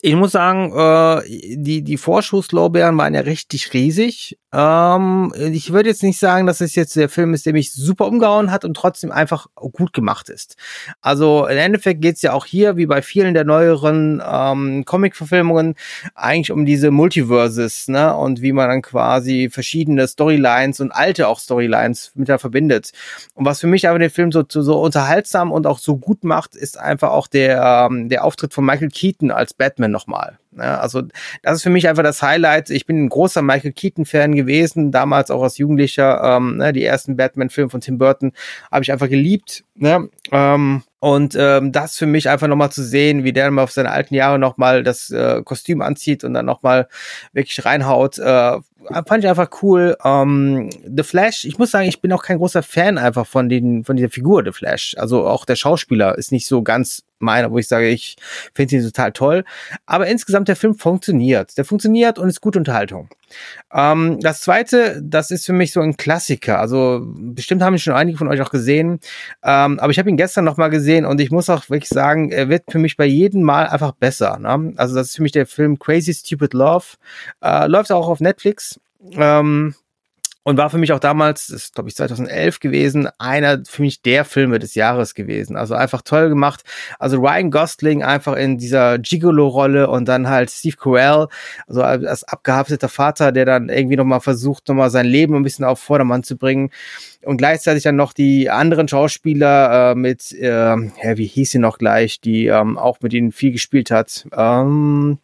ich muss sagen, äh, die, die Vorschusslorbeeren waren ja richtig riesig. Ähm, ich würde jetzt nicht sagen, dass es jetzt der Film ist, der mich super umgehauen hat und trotzdem einfach gut gemacht ist. Also im Endeffekt geht's ja auch hier, wie bei vielen der neueren ähm, Comic-Verfilmungen, eigentlich um diese Multiverses, ne? Und wie man dann quasi verschiedene Storylines und alte auch Storylines miteinander verbindet. Und was für mich aber den Film so, so, unterhaltsam und auch so gut macht, ist einfach auch der, ähm, der Auftritt von Michael Keaton als Batman nochmal. Ja, also das ist für mich einfach das Highlight. Ich bin ein großer Michael Keaton-Fan gewesen, damals auch als Jugendlicher. Ähm, ne, die ersten Batman-Filme von Tim Burton habe ich einfach geliebt. Ne? Ähm, und ähm, das für mich einfach nochmal zu sehen, wie der mal auf seine alten Jahre nochmal das äh, Kostüm anzieht und dann nochmal wirklich reinhaut, äh, fand ich einfach cool. Ähm, The Flash, ich muss sagen, ich bin auch kein großer Fan einfach von den von dieser Figur The Flash. Also auch der Schauspieler ist nicht so ganz meiner, wo ich sage, ich finde ihn total toll. Aber insgesamt der Film funktioniert. Der funktioniert und ist gute Unterhaltung. Ähm, das zweite, das ist für mich so ein Klassiker. Also bestimmt haben ihn schon einige von euch auch gesehen. Ähm, aber ich habe ihn gestern noch mal gesehen und ich muss auch wirklich sagen, er wird für mich bei jedem Mal einfach besser. Ne? Also das ist für mich der Film Crazy Stupid Love. Äh, läuft auch auf Netflix. Ähm, und war für mich auch damals, das ist glaube ich 2011 gewesen, einer für mich der Filme des Jahres gewesen. Also einfach toll gemacht. Also Ryan Gosling einfach in dieser Gigolo-Rolle und dann halt Steve Carell, also als abgehafteter Vater, der dann irgendwie nochmal versucht, nochmal sein Leben ein bisschen auf Vordermann zu bringen. Und gleichzeitig dann noch die anderen Schauspieler äh, mit, äh, ja, wie hieß sie noch gleich, die ähm, auch mit ihnen viel gespielt hat. Ähm,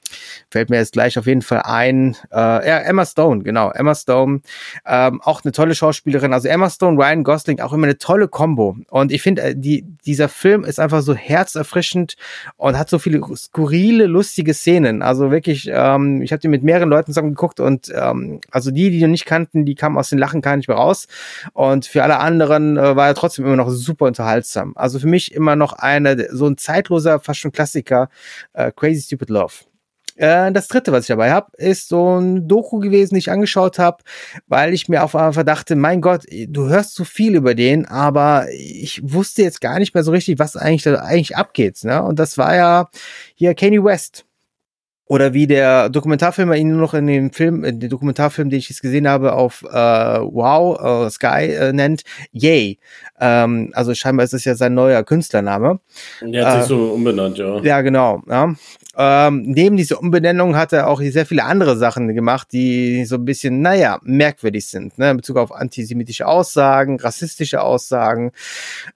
fällt mir jetzt gleich auf jeden Fall ein. Äh, ja, Emma Stone, genau, Emma Stone. Ähm, auch eine tolle Schauspielerin. Also Emma Stone, Ryan Gosling, auch immer eine tolle Combo. Und ich finde, äh, die, dieser Film ist einfach so herzerfrischend und hat so viele skurrile, lustige Szenen. Also wirklich, ähm, ich habe die mit mehreren Leuten zusammen geguckt und ähm, also die, die noch nicht kannten, die kamen aus den Lachen gar nicht mehr raus. Und für alle anderen äh, war er trotzdem immer noch super unterhaltsam. Also für mich immer noch eine, so ein zeitloser, fast schon Klassiker, äh, Crazy Stupid Love. Äh, das dritte, was ich dabei habe, ist so ein Doku gewesen, den ich angeschaut habe, weil ich mir auf einmal dachte, mein Gott, du hörst so viel über den, aber ich wusste jetzt gar nicht mehr so richtig, was eigentlich da eigentlich abgeht. Ne? Und das war ja hier Kanye West. Oder wie der Dokumentarfilmer ihn nur noch in dem Film, in dem Dokumentarfilm, den ich jetzt gesehen habe, auf äh, Wow, äh, Sky äh, nennt, Yay. Ähm, also scheinbar ist das ja sein neuer Künstlername. Der hat Äh, sich so umbenannt, ja. Ja, genau. Ja. Ähm, neben dieser Umbenennung hat er auch sehr viele andere Sachen gemacht, die so ein bisschen, naja, merkwürdig sind, ne? in Bezug auf antisemitische Aussagen, rassistische Aussagen.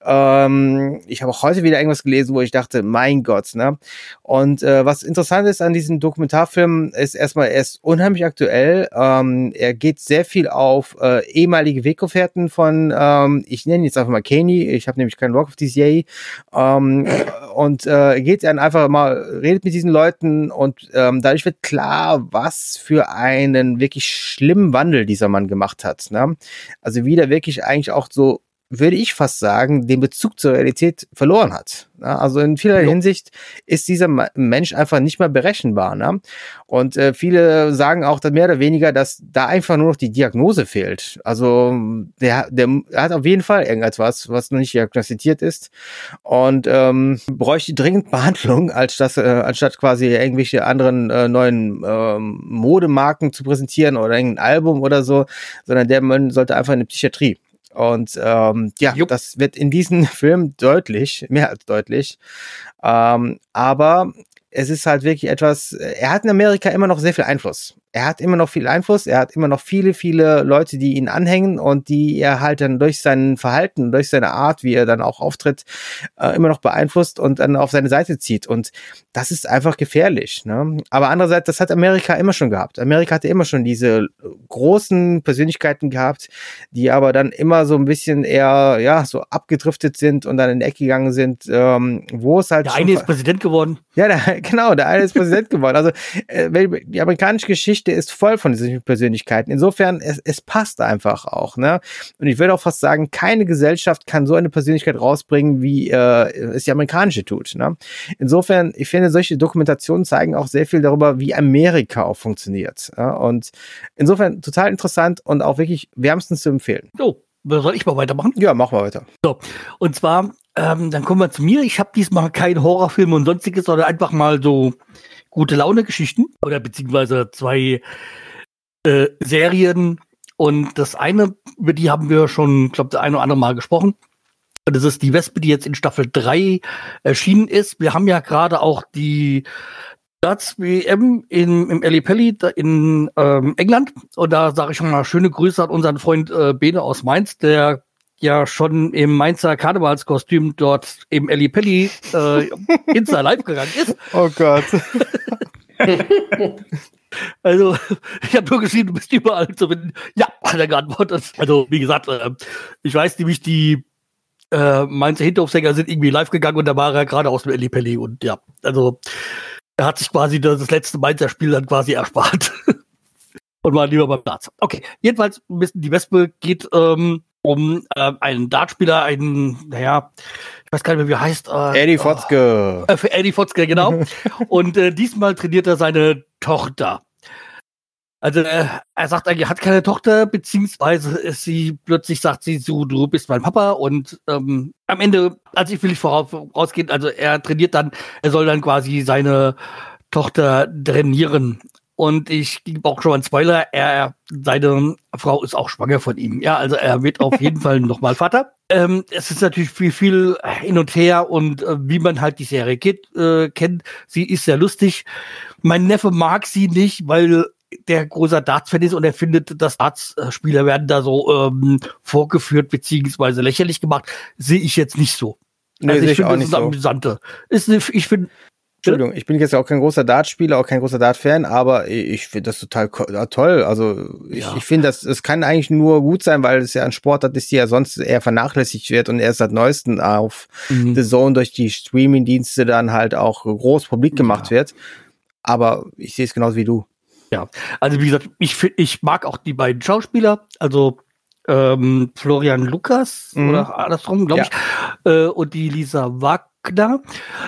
Ähm, ich habe auch heute wieder irgendwas gelesen, wo ich dachte, mein Gott, ne? Und äh, was interessant ist an diesem Dokumentarfilm, ist erstmal, er ist unheimlich aktuell. Ähm, er geht sehr viel auf äh, ehemalige Weggefährten von, ähm, ich nenne jetzt einfach mal Kenny, ich habe nämlich keinen Bock auf dieses Yay. Ähm, und äh, geht dann einfach mal, redet mit diesen Leuten und ähm, dadurch wird klar, was für einen wirklich schlimmen Wandel dieser Mann gemacht hat. Ne? Also wieder wirklich eigentlich auch so würde ich fast sagen, den Bezug zur Realität verloren hat. Also in vieler jo. Hinsicht ist dieser Mensch einfach nicht mehr berechenbar. Ne? Und äh, viele sagen auch mehr oder weniger, dass da einfach nur noch die Diagnose fehlt. Also der, der hat auf jeden Fall irgendetwas, was noch nicht diagnostiziert ist und ähm, bräuchte dringend Behandlung, als das, äh, anstatt quasi irgendwelche anderen äh, neuen ähm, Modemarken zu präsentieren oder irgendein Album oder so, sondern der Mann sollte einfach in die Psychiatrie. Und ähm, ja, Jupp. das wird in diesem Film deutlich, mehr als deutlich. Ähm, aber es ist halt wirklich etwas, er hat in Amerika immer noch sehr viel Einfluss er hat immer noch viel Einfluss, er hat immer noch viele, viele Leute, die ihn anhängen und die er halt dann durch sein Verhalten, durch seine Art, wie er dann auch auftritt, äh, immer noch beeinflusst und dann auf seine Seite zieht. Und das ist einfach gefährlich. Ne? Aber andererseits, das hat Amerika immer schon gehabt. Amerika hatte immer schon diese großen Persönlichkeiten gehabt, die aber dann immer so ein bisschen eher, ja, so abgedriftet sind und dann in die Ecke gegangen sind, ähm, wo es halt. Der eine ist Präsident geworden. Ja, der, genau, der eine ist Präsident geworden. Also äh, die amerikanische Geschichte Geschichte ist voll von diesen Persönlichkeiten. Insofern, es, es passt einfach auch. Ne? Und ich würde auch fast sagen, keine Gesellschaft kann so eine Persönlichkeit rausbringen, wie äh, es die amerikanische tut. Ne? Insofern, ich finde, solche Dokumentationen zeigen auch sehr viel darüber, wie Amerika auch funktioniert. Ja? Und insofern total interessant und auch wirklich wärmstens zu empfehlen. So, soll ich mal weitermachen? Ja, mach mal weiter. So, und zwar, ähm, dann kommen wir zu mir. Ich habe diesmal keinen Horrorfilm und sonstiges, sondern einfach mal so gute Laune Geschichten oder beziehungsweise zwei äh, Serien. Und das eine, über die haben wir schon, glaube das eine oder andere Mal gesprochen. Das ist die Wespe, die jetzt in Staffel 3 erschienen ist. Wir haben ja gerade auch die Darts WM in, im Ali Pelli in ähm, England. Und da sage ich schon mal schöne Grüße an unseren Freund äh, Bene aus Mainz, der ja schon im Mainzer Karnevalskostüm dort im Eli Pelli äh, ins Live gegangen ist. Oh Gott. Also, ich habe nur geschrieben, du bist überall zu finden. Ja, hat er geantwortet. Also, wie gesagt, äh, ich weiß nämlich, die äh, Mainzer Hinterhofsänger sind irgendwie live gegangen und da war er gerade aus dem Eli Pelli. Und ja, also, er hat sich quasi das letzte Mainzer Spiel dann quasi erspart. und war lieber beim Darts. Okay, jedenfalls, die Wespe geht ähm, um äh, einen Dartspieler, einen, naja, ich weiß gar nicht mehr, wie er heißt. Äh, Eddie Fotzke. Äh, für Eddie Fotzke, genau. und äh, diesmal trainiert er seine Tochter. Also äh, er sagt eigentlich, er hat keine Tochter, beziehungsweise ist sie plötzlich sagt sie so, du bist mein Papa und ähm, am Ende, also ich will nicht voraus, vorausgehen, also er trainiert dann, er soll dann quasi seine Tochter trainieren. Und ich gebe auch schon einen Spoiler, er, seine Frau ist auch schwanger von ihm. Ja, also er wird auf jeden Fall nochmal Vater. Ähm, es ist natürlich viel, viel hin und her und äh, wie man halt die Serie geht, äh, kennt, sie ist sehr lustig. Mein Neffe mag sie nicht, weil der großer Darts-Fan ist und er findet, dass Darts-Spieler werden da so ähm, vorgeführt beziehungsweise lächerlich gemacht. Sehe ich jetzt nicht so. Nee, also ich finde, das ist so. amüsante. Ist, ich finde, Entschuldigung, ich bin jetzt auch kein großer Dartspieler, auch kein großer Dart-Fan, aber ich finde das total toll. Also ich, ja. ich finde, das es kann eigentlich nur gut sein, weil es ja ein Sportart ist, die ja sonst eher vernachlässigt wird und erst seit neuesten auf mhm. The Zone durch die Streaming-Dienste dann halt auch groß publik gemacht ja. wird. Aber ich sehe es genauso wie du. Ja, also wie gesagt, ich, ich mag auch die beiden Schauspieler, also ähm, Florian Lukas mhm. oder andersrum, glaube ja. ich, äh, und die Lisa Wack Wagner.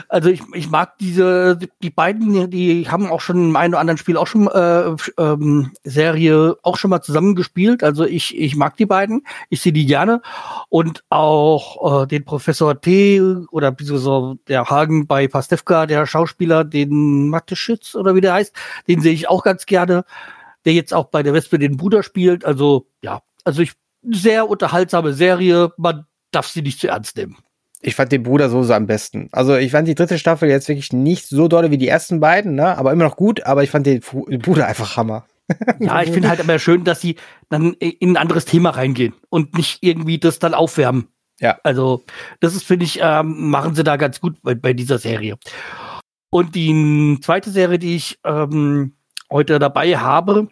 Also ich, ich mag diese, die beiden, die haben auch schon im einen oder anderen Spiel auch schon äh, ähm, Serie auch schon mal zusammengespielt. Also ich, ich mag die beiden, ich sehe die gerne. Und auch äh, den Professor T oder so der Hagen bei Pastewka, der Schauspieler, den Mateschitz oder wie der heißt, den sehe ich auch ganz gerne, der jetzt auch bei der Wespe den Bruder spielt. Also ja, also ich sehr unterhaltsame Serie, man darf sie nicht zu ernst nehmen. Ich fand den Bruder so, so am besten. Also ich fand die dritte Staffel jetzt wirklich nicht so dolle wie die ersten beiden, ne? aber immer noch gut, aber ich fand den Bruder einfach Hammer. Ja, ich finde halt immer schön, dass sie dann in ein anderes Thema reingehen und nicht irgendwie das dann aufwärmen. Ja. Also, das ist, finde ich, ähm, machen sie da ganz gut bei, bei dieser Serie. Und die zweite Serie, die ich ähm, heute dabei habe,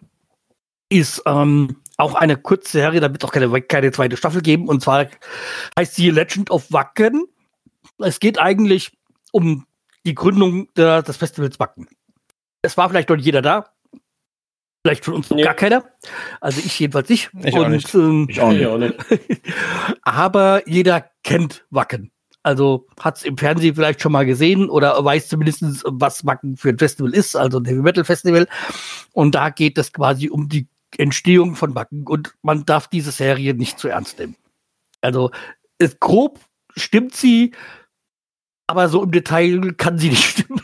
ist ähm, auch eine Kurzserie, da wird auch keine, keine zweite Staffel geben. Und zwar heißt sie Legend of Wacken. Es geht eigentlich um die Gründung der, des Festivals Wacken. Es war vielleicht noch jeder da. Vielleicht von uns noch Nee. gar keiner. Also ich jedenfalls nicht. Ich auch Und, nicht. Ähm, Ich auch nicht. aber jeder kennt Wacken. Also hat es im Fernsehen vielleicht schon mal gesehen oder weiß zumindest, was Wacken für ein Festival ist, also ein Heavy Metal Festival. Und da geht es quasi um die Entstehung von Wacken und man darf diese Serie nicht zu ernst nehmen. Also ist grob stimmt sie, aber so im Detail kann sie nicht stimmen.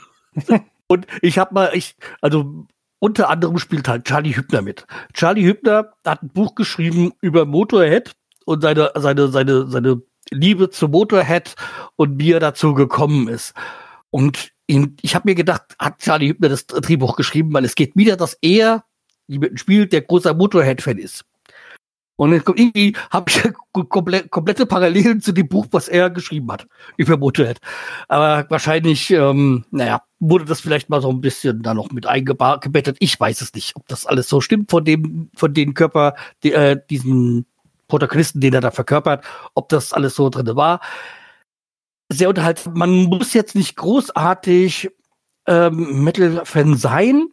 und ich habe mal, ich, also unter anderem spielt halt Charlie Hübner mit. Charlie Hübner hat ein Buch geschrieben über Motorhead und seine, seine, seine, seine Liebe zu Motorhead und wie er dazu gekommen ist. Und ihn, ich habe mir gedacht, hat Charlie Hübner das Drehbuch geschrieben, weil es geht wieder, dass er jemanden spielt, der großer Motorhead-Fan ist. Und dann kommt irgendwie habe ich komple komplette Parallelen zu dem Buch, was er geschrieben hat über Motorhead. Aber wahrscheinlich, ähm, naja, wurde das vielleicht mal so ein bisschen da noch mit eingebettet. Ich weiß es nicht, ob das alles so stimmt von dem, von den Körper, die, äh, diesen Protagonisten, den er da verkörpert, ob das alles so drin war. Sehr unterhaltsam. Man muss jetzt nicht großartig ähm, Metal-Fan sein,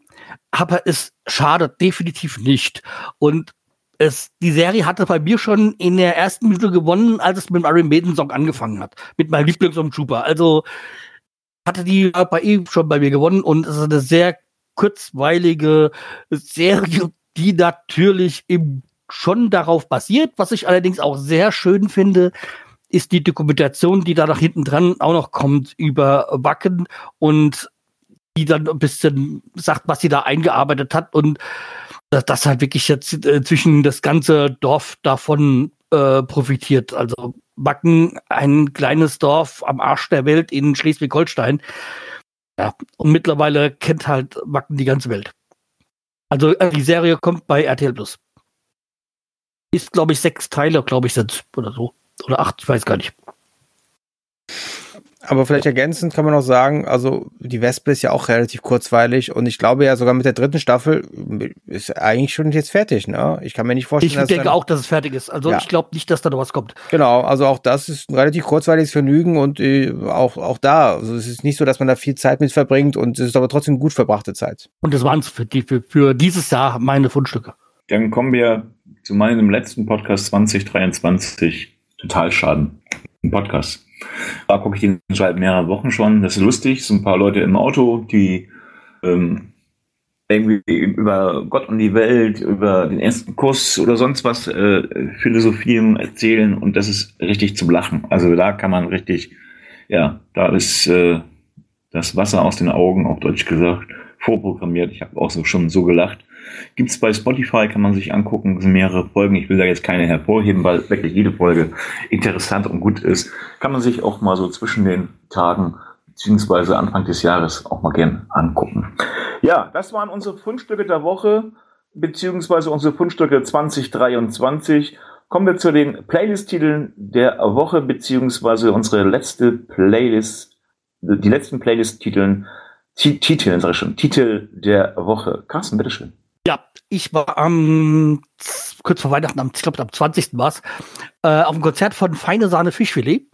aber es schadet definitiv nicht. Und es, die Serie hatte bei mir schon in der ersten Minute gewonnen, als es mit dem Iron Maiden Song angefangen hat. Mit meinem Lieblingssong Trooper. Also hatte die bei schon bei mir gewonnen und es ist eine sehr kurzweilige Serie, die natürlich im, schon darauf basiert. Was ich allerdings auch sehr schön finde, ist die Dokumentation, die da nach hinten dran auch noch kommt über Wacken und die dann ein bisschen sagt, was sie da eingearbeitet hat und dass das halt wirklich jetzt äh, zwischen das ganze Dorf davon äh, profitiert. Also Wacken, ein kleines Dorf am Arsch der Welt in Schleswig-Holstein. Ja, und mittlerweile kennt halt Wacken die ganze Welt. Also äh, die Serie kommt bei RTL Plus. Ist, glaube ich, sechs Teile, glaube ich, sind oder so. Oder acht, ich weiß gar nicht. Aber vielleicht ergänzend kann man noch sagen, also die Wespe ist ja auch relativ kurzweilig und ich glaube ja sogar mit der dritten Staffel ist eigentlich schon jetzt fertig, ne? Ich kann mir nicht vorstellen, Ich dass denke dann, auch, dass es fertig ist. Also Ja. ich glaube nicht, dass da noch was kommt. Genau, also auch das ist ein relativ kurzweiliges Vergnügen und äh, auch auch da, also es ist nicht so, dass man da viel Zeit mit verbringt und es ist aber trotzdem gut verbrachte Zeit. Und das waren es für, die- für, für dieses Jahr meine Fundstücke. Dann kommen wir zu meinem letzten Podcast 2023. Totalschaden. Ein Podcast. Da gucke ich den seit mehreren Wochen schon. Das ist lustig. Sind ein paar Leute im Auto, die ähm, irgendwie über Gott und die Welt, über den ersten Kuss oder sonst was äh, philosophieren, erzählen und das ist richtig zum Lachen. Also da kann man richtig, ja, da ist äh, das Wasser aus den Augen, auf Deutsch gesagt, vorprogrammiert. Ich habe auch so schon so gelacht. Gibt's bei Spotify, kann man sich angucken, Es sind mehrere Folgen. Ich will da jetzt keine hervorheben, weil wirklich jede Folge interessant und gut ist. Kann man sich auch mal so zwischen den Tagen beziehungsweise Anfang des Jahres auch mal gern angucken. Ja, das waren unsere Fundstücke der Woche, beziehungsweise unsere Fundstücke 2023. Kommen wir zu den Playlist-Titeln der Woche, beziehungsweise unsere letzte Playlist, die letzten Playlist-Titeln, Ti- Titel, sag ich schon, Titel der Woche. Carsten, bitteschön. Ja, ich war am kurz vor Weihnachten, am, ich glaube am 20. war es, äh, auf einem Konzert von Feine Sahne Fischfilet.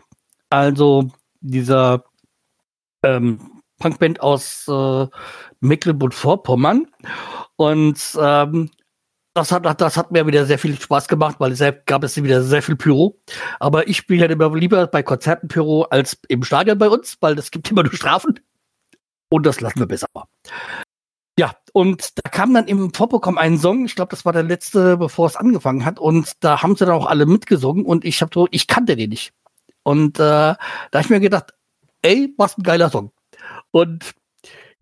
Also dieser ähm, Punkband aus äh, Mecklenburg-Vorpommern. Und ähm, das hat, das hat mir wieder sehr viel Spaß gemacht, weil es gab es wieder sehr viel Pyro. Aber ich bin ja immer lieber bei Konzerten Pyro als im Stadion bei uns, weil es gibt immer nur Strafen. Und das lassen wir besser. Ja, und da kam dann im Vorprogramm ein Song, ich glaube, das war der letzte, bevor es angefangen hat, und da haben sie dann auch alle mitgesungen und ich habe so, ich kannte den nicht. Und äh, da habe ich mir gedacht, ey, was ein geiler Song. Und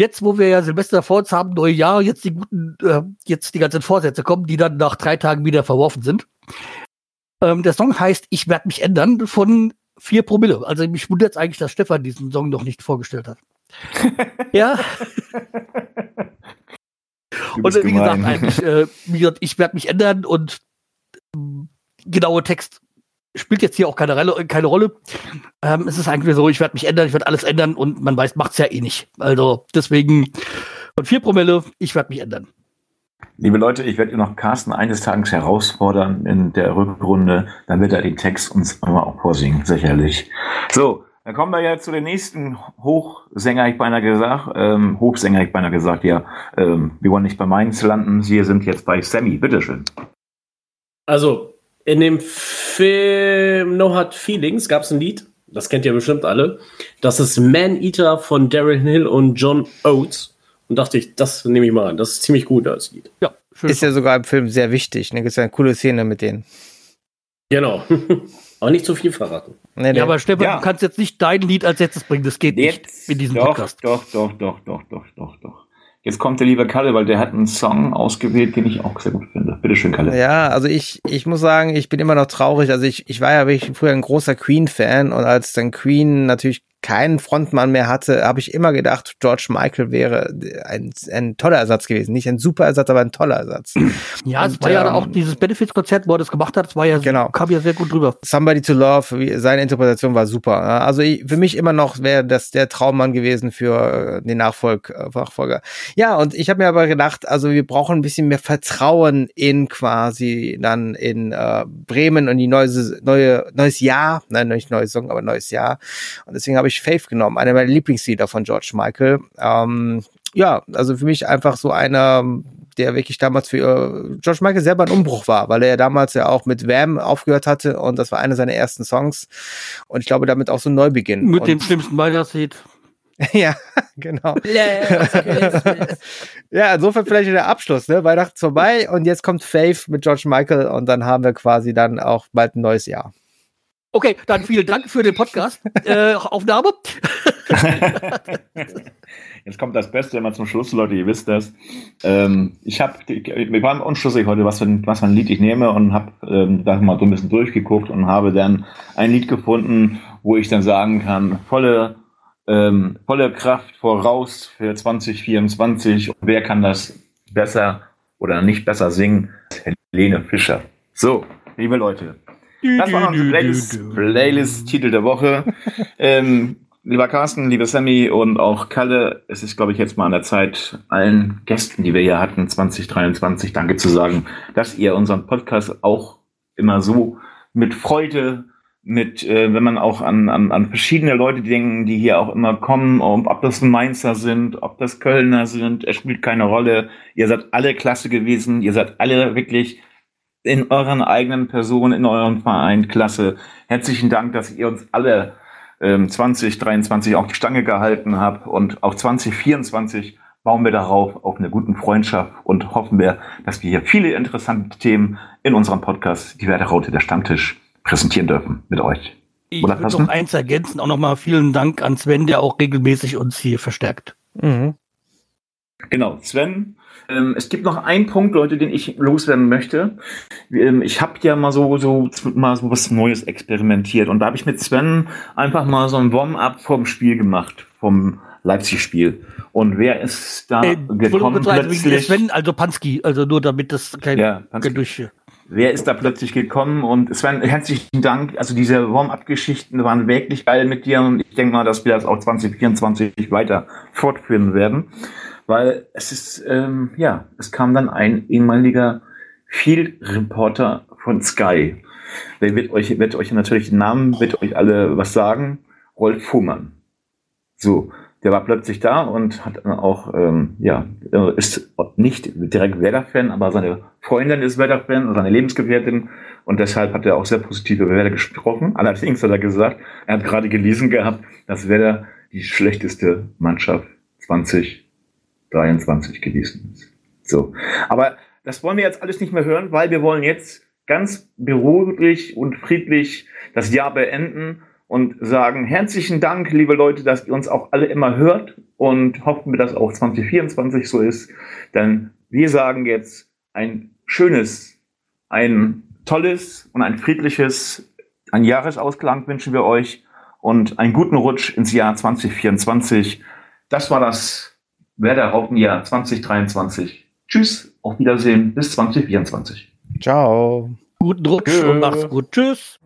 jetzt, wo wir ja Silvester vor uns haben, neue Jahr, jetzt die guten, äh, jetzt die ganzen Vorsätze kommen, die dann nach drei Tagen wieder verworfen sind. Ähm, der Song heißt Ich werde mich ändern von vier Promille. Also mich wundert jetzt eigentlich, dass Stefan diesen Song noch nicht vorgestellt hat. ja. Und wie gemein. gesagt, eigentlich, äh, gesagt, ich werde mich ändern und äh, genaue Text spielt jetzt hier auch keine, keine Rolle. Ähm, es ist eigentlich so, ich werde mich ändern, ich werde alles ändern und man weiß, macht's ja eh nicht. Also deswegen von vier Promille, ich werde mich ändern. Liebe Leute, ich werde noch Carsten eines Tages herausfordern in der Rückrunde, dann wird er den Text uns auch vorsingen, sicherlich. So, dann kommen wir ja zu den nächsten Hochsänger, ich beinahe gesagt, ähm, Hochsänger, ich beinahe gesagt, ja, ähm, wir wollen nicht bei Mainz landen, wir sind jetzt bei Sammy, bitteschön. Also, in dem Film No Hard Feelings gab es ein Lied, das kennt ihr bestimmt alle, das ist Man Eater von Darren Hill und John Oates. Und dachte ich, das nehme ich mal an. Das ist ziemlich gut als Lied. Ja, schön. Ist ja sogar im Film sehr wichtig. Da gibt es ja eine coole Szene mit denen. Genau. aber nicht zu viel verraten. Nee, nee. Ja, aber Stefan, ja. du kannst jetzt nicht dein Lied als letztes bringen. Das geht jetzt, nicht in diesem doch, Podcast. Doch, doch, doch, doch, doch, doch, doch. Jetzt kommt der liebe Kalle, weil der hat einen Song ausgewählt, den ich auch sehr gut finde. Bitte schön, Kalle. Ja, also ich, ich muss sagen, ich bin immer noch traurig. Also ich, ich war ja wirklich früher ein großer Queen-Fan und als dann Queen natürlich keinen Frontmann mehr hatte, habe ich immer gedacht, George Michael wäre ein, ein toller Ersatz gewesen. Nicht ein super Ersatz, aber ein toller Ersatz. Ja, und, es war ja ähm, auch dieses Benefits-Konzert, wo er das gemacht hat, das war ja, genau. kam ja sehr gut drüber. Somebody to Love, seine Interpretation war super. Also für mich immer noch wäre das der Traummann gewesen für äh, den Nachfolg, äh, Nachfolger. Ja, und ich habe mir aber gedacht, also wir brauchen ein bisschen mehr Vertrauen in quasi dann in äh, Bremen und die neue, neue neues Jahr, nein, nicht neues Song, aber neues Jahr. Und deswegen habe ich Faith genommen, einer meiner Lieblingslieder von George Michael. Ähm, ja, also für mich einfach so einer, der wirklich damals für äh, George Michael selber ein Umbruch war, weil er ja damals ja auch mit Wham aufgehört hatte und das war einer seiner ersten Songs und ich glaube damit auch so ein Neubeginn. Mit und dem schlimmsten Weihnachtslied. ja, genau. ja, insofern vielleicht der Abschluss, ne? Weihnachten vorbei und jetzt kommt Faith mit George Michael und dann haben wir quasi dann auch bald ein neues Jahr. Okay, dann vielen Dank für den Podcast. äh, Aufnahme. Jetzt kommt das Beste immer zum Schluss, Leute, ihr wisst das. Ähm, ich habe, wir waren unschlüssig heute, was für, ein, was für ein Lied ich nehme und habe ähm, da mal so ein bisschen durchgeguckt und habe dann ein Lied gefunden, wo ich dann sagen kann, volle, ähm, volle Kraft voraus für 2024. Und wer kann das besser oder nicht besser singen? Helene Fischer. So, liebe Leute, das war unsere Playlist, Playlist Titel der Woche. ähm, lieber Carsten, lieber Sammy und auch Kalle, es ist, glaube ich, jetzt mal an der Zeit, allen Gästen, die wir hier hatten, 2023, Danke zu sagen, dass ihr unseren Podcast auch immer so mit Freude, mit, äh, wenn man auch an, an, an verschiedene Leute denken, die hier auch immer kommen, ob das Mainzer sind, ob das Kölner sind, es spielt keine Rolle. Ihr seid alle klasse gewesen, ihr seid alle wirklich in euren eigenen Personen, in eurem Verein. Klasse. Herzlichen Dank, dass ihr uns alle ähm, 2023 auf die Stange gehalten habt und auch 2024 bauen wir darauf auf eine guten Freundschaft und hoffen wir, dass wir hier viele interessante Themen in unserem Podcast, die Werderaute der Stammtisch, präsentieren dürfen mit euch. Ich würde noch eins ergänzen, auch nochmal vielen Dank an Sven, der auch regelmäßig uns hier verstärkt. Mhm. Genau, Sven, ähm, es gibt noch einen Punkt, Leute, den ich loswerden möchte. Ähm, ich habe ja mal so, so mal so was Neues experimentiert und da habe ich mit Sven einfach mal so ein Warm-up vom Spiel gemacht, vom Leipzig-Spiel. Und wer ist da äh, gekommen plötzlich? Sven, also Pansky, also nur damit das kein, ja, kein durch. Wer ist da plötzlich gekommen? Und Sven, herzlichen Dank. Also diese Warm-up-Geschichten waren wirklich geil mit dir und ich denke mal, dass wir das auch 2024 weiter fortführen werden weil es ist, ähm, ja, es kam dann ein ehemaliger Field-Reporter von Sky. Der wird euch, wird euch natürlich den Namen, wird euch alle was sagen. Rolf Fuhrmann. So, der war plötzlich da und hat auch, ähm, ja, ist nicht direkt Werder-Fan, aber seine Freundin ist Werder-Fan, seine Lebensgefährtin und deshalb hat er auch sehr positiv über Werder gesprochen. Allerdings hat er gesagt, er hat gerade gelesen gehabt, dass Werder die schlechteste Mannschaft 20 23 gewesen ist. So. Aber das wollen wir jetzt alles nicht mehr hören, weil wir wollen jetzt ganz beruhiglich und friedlich das Jahr beenden und sagen herzlichen Dank, liebe Leute, dass ihr uns auch alle immer hört und hoffen wir, dass auch 2024 so ist. Denn wir sagen jetzt ein schönes, ein tolles und ein friedliches, einen Jahresausklang wünschen wir euch und einen guten Rutsch ins Jahr 2024. Das war das Werder Raupenjahr 2023. Tschüss, auf Wiedersehen, bis 2024. Ciao. Guten Rutsch Tschö. und macht's gut. Tschüss.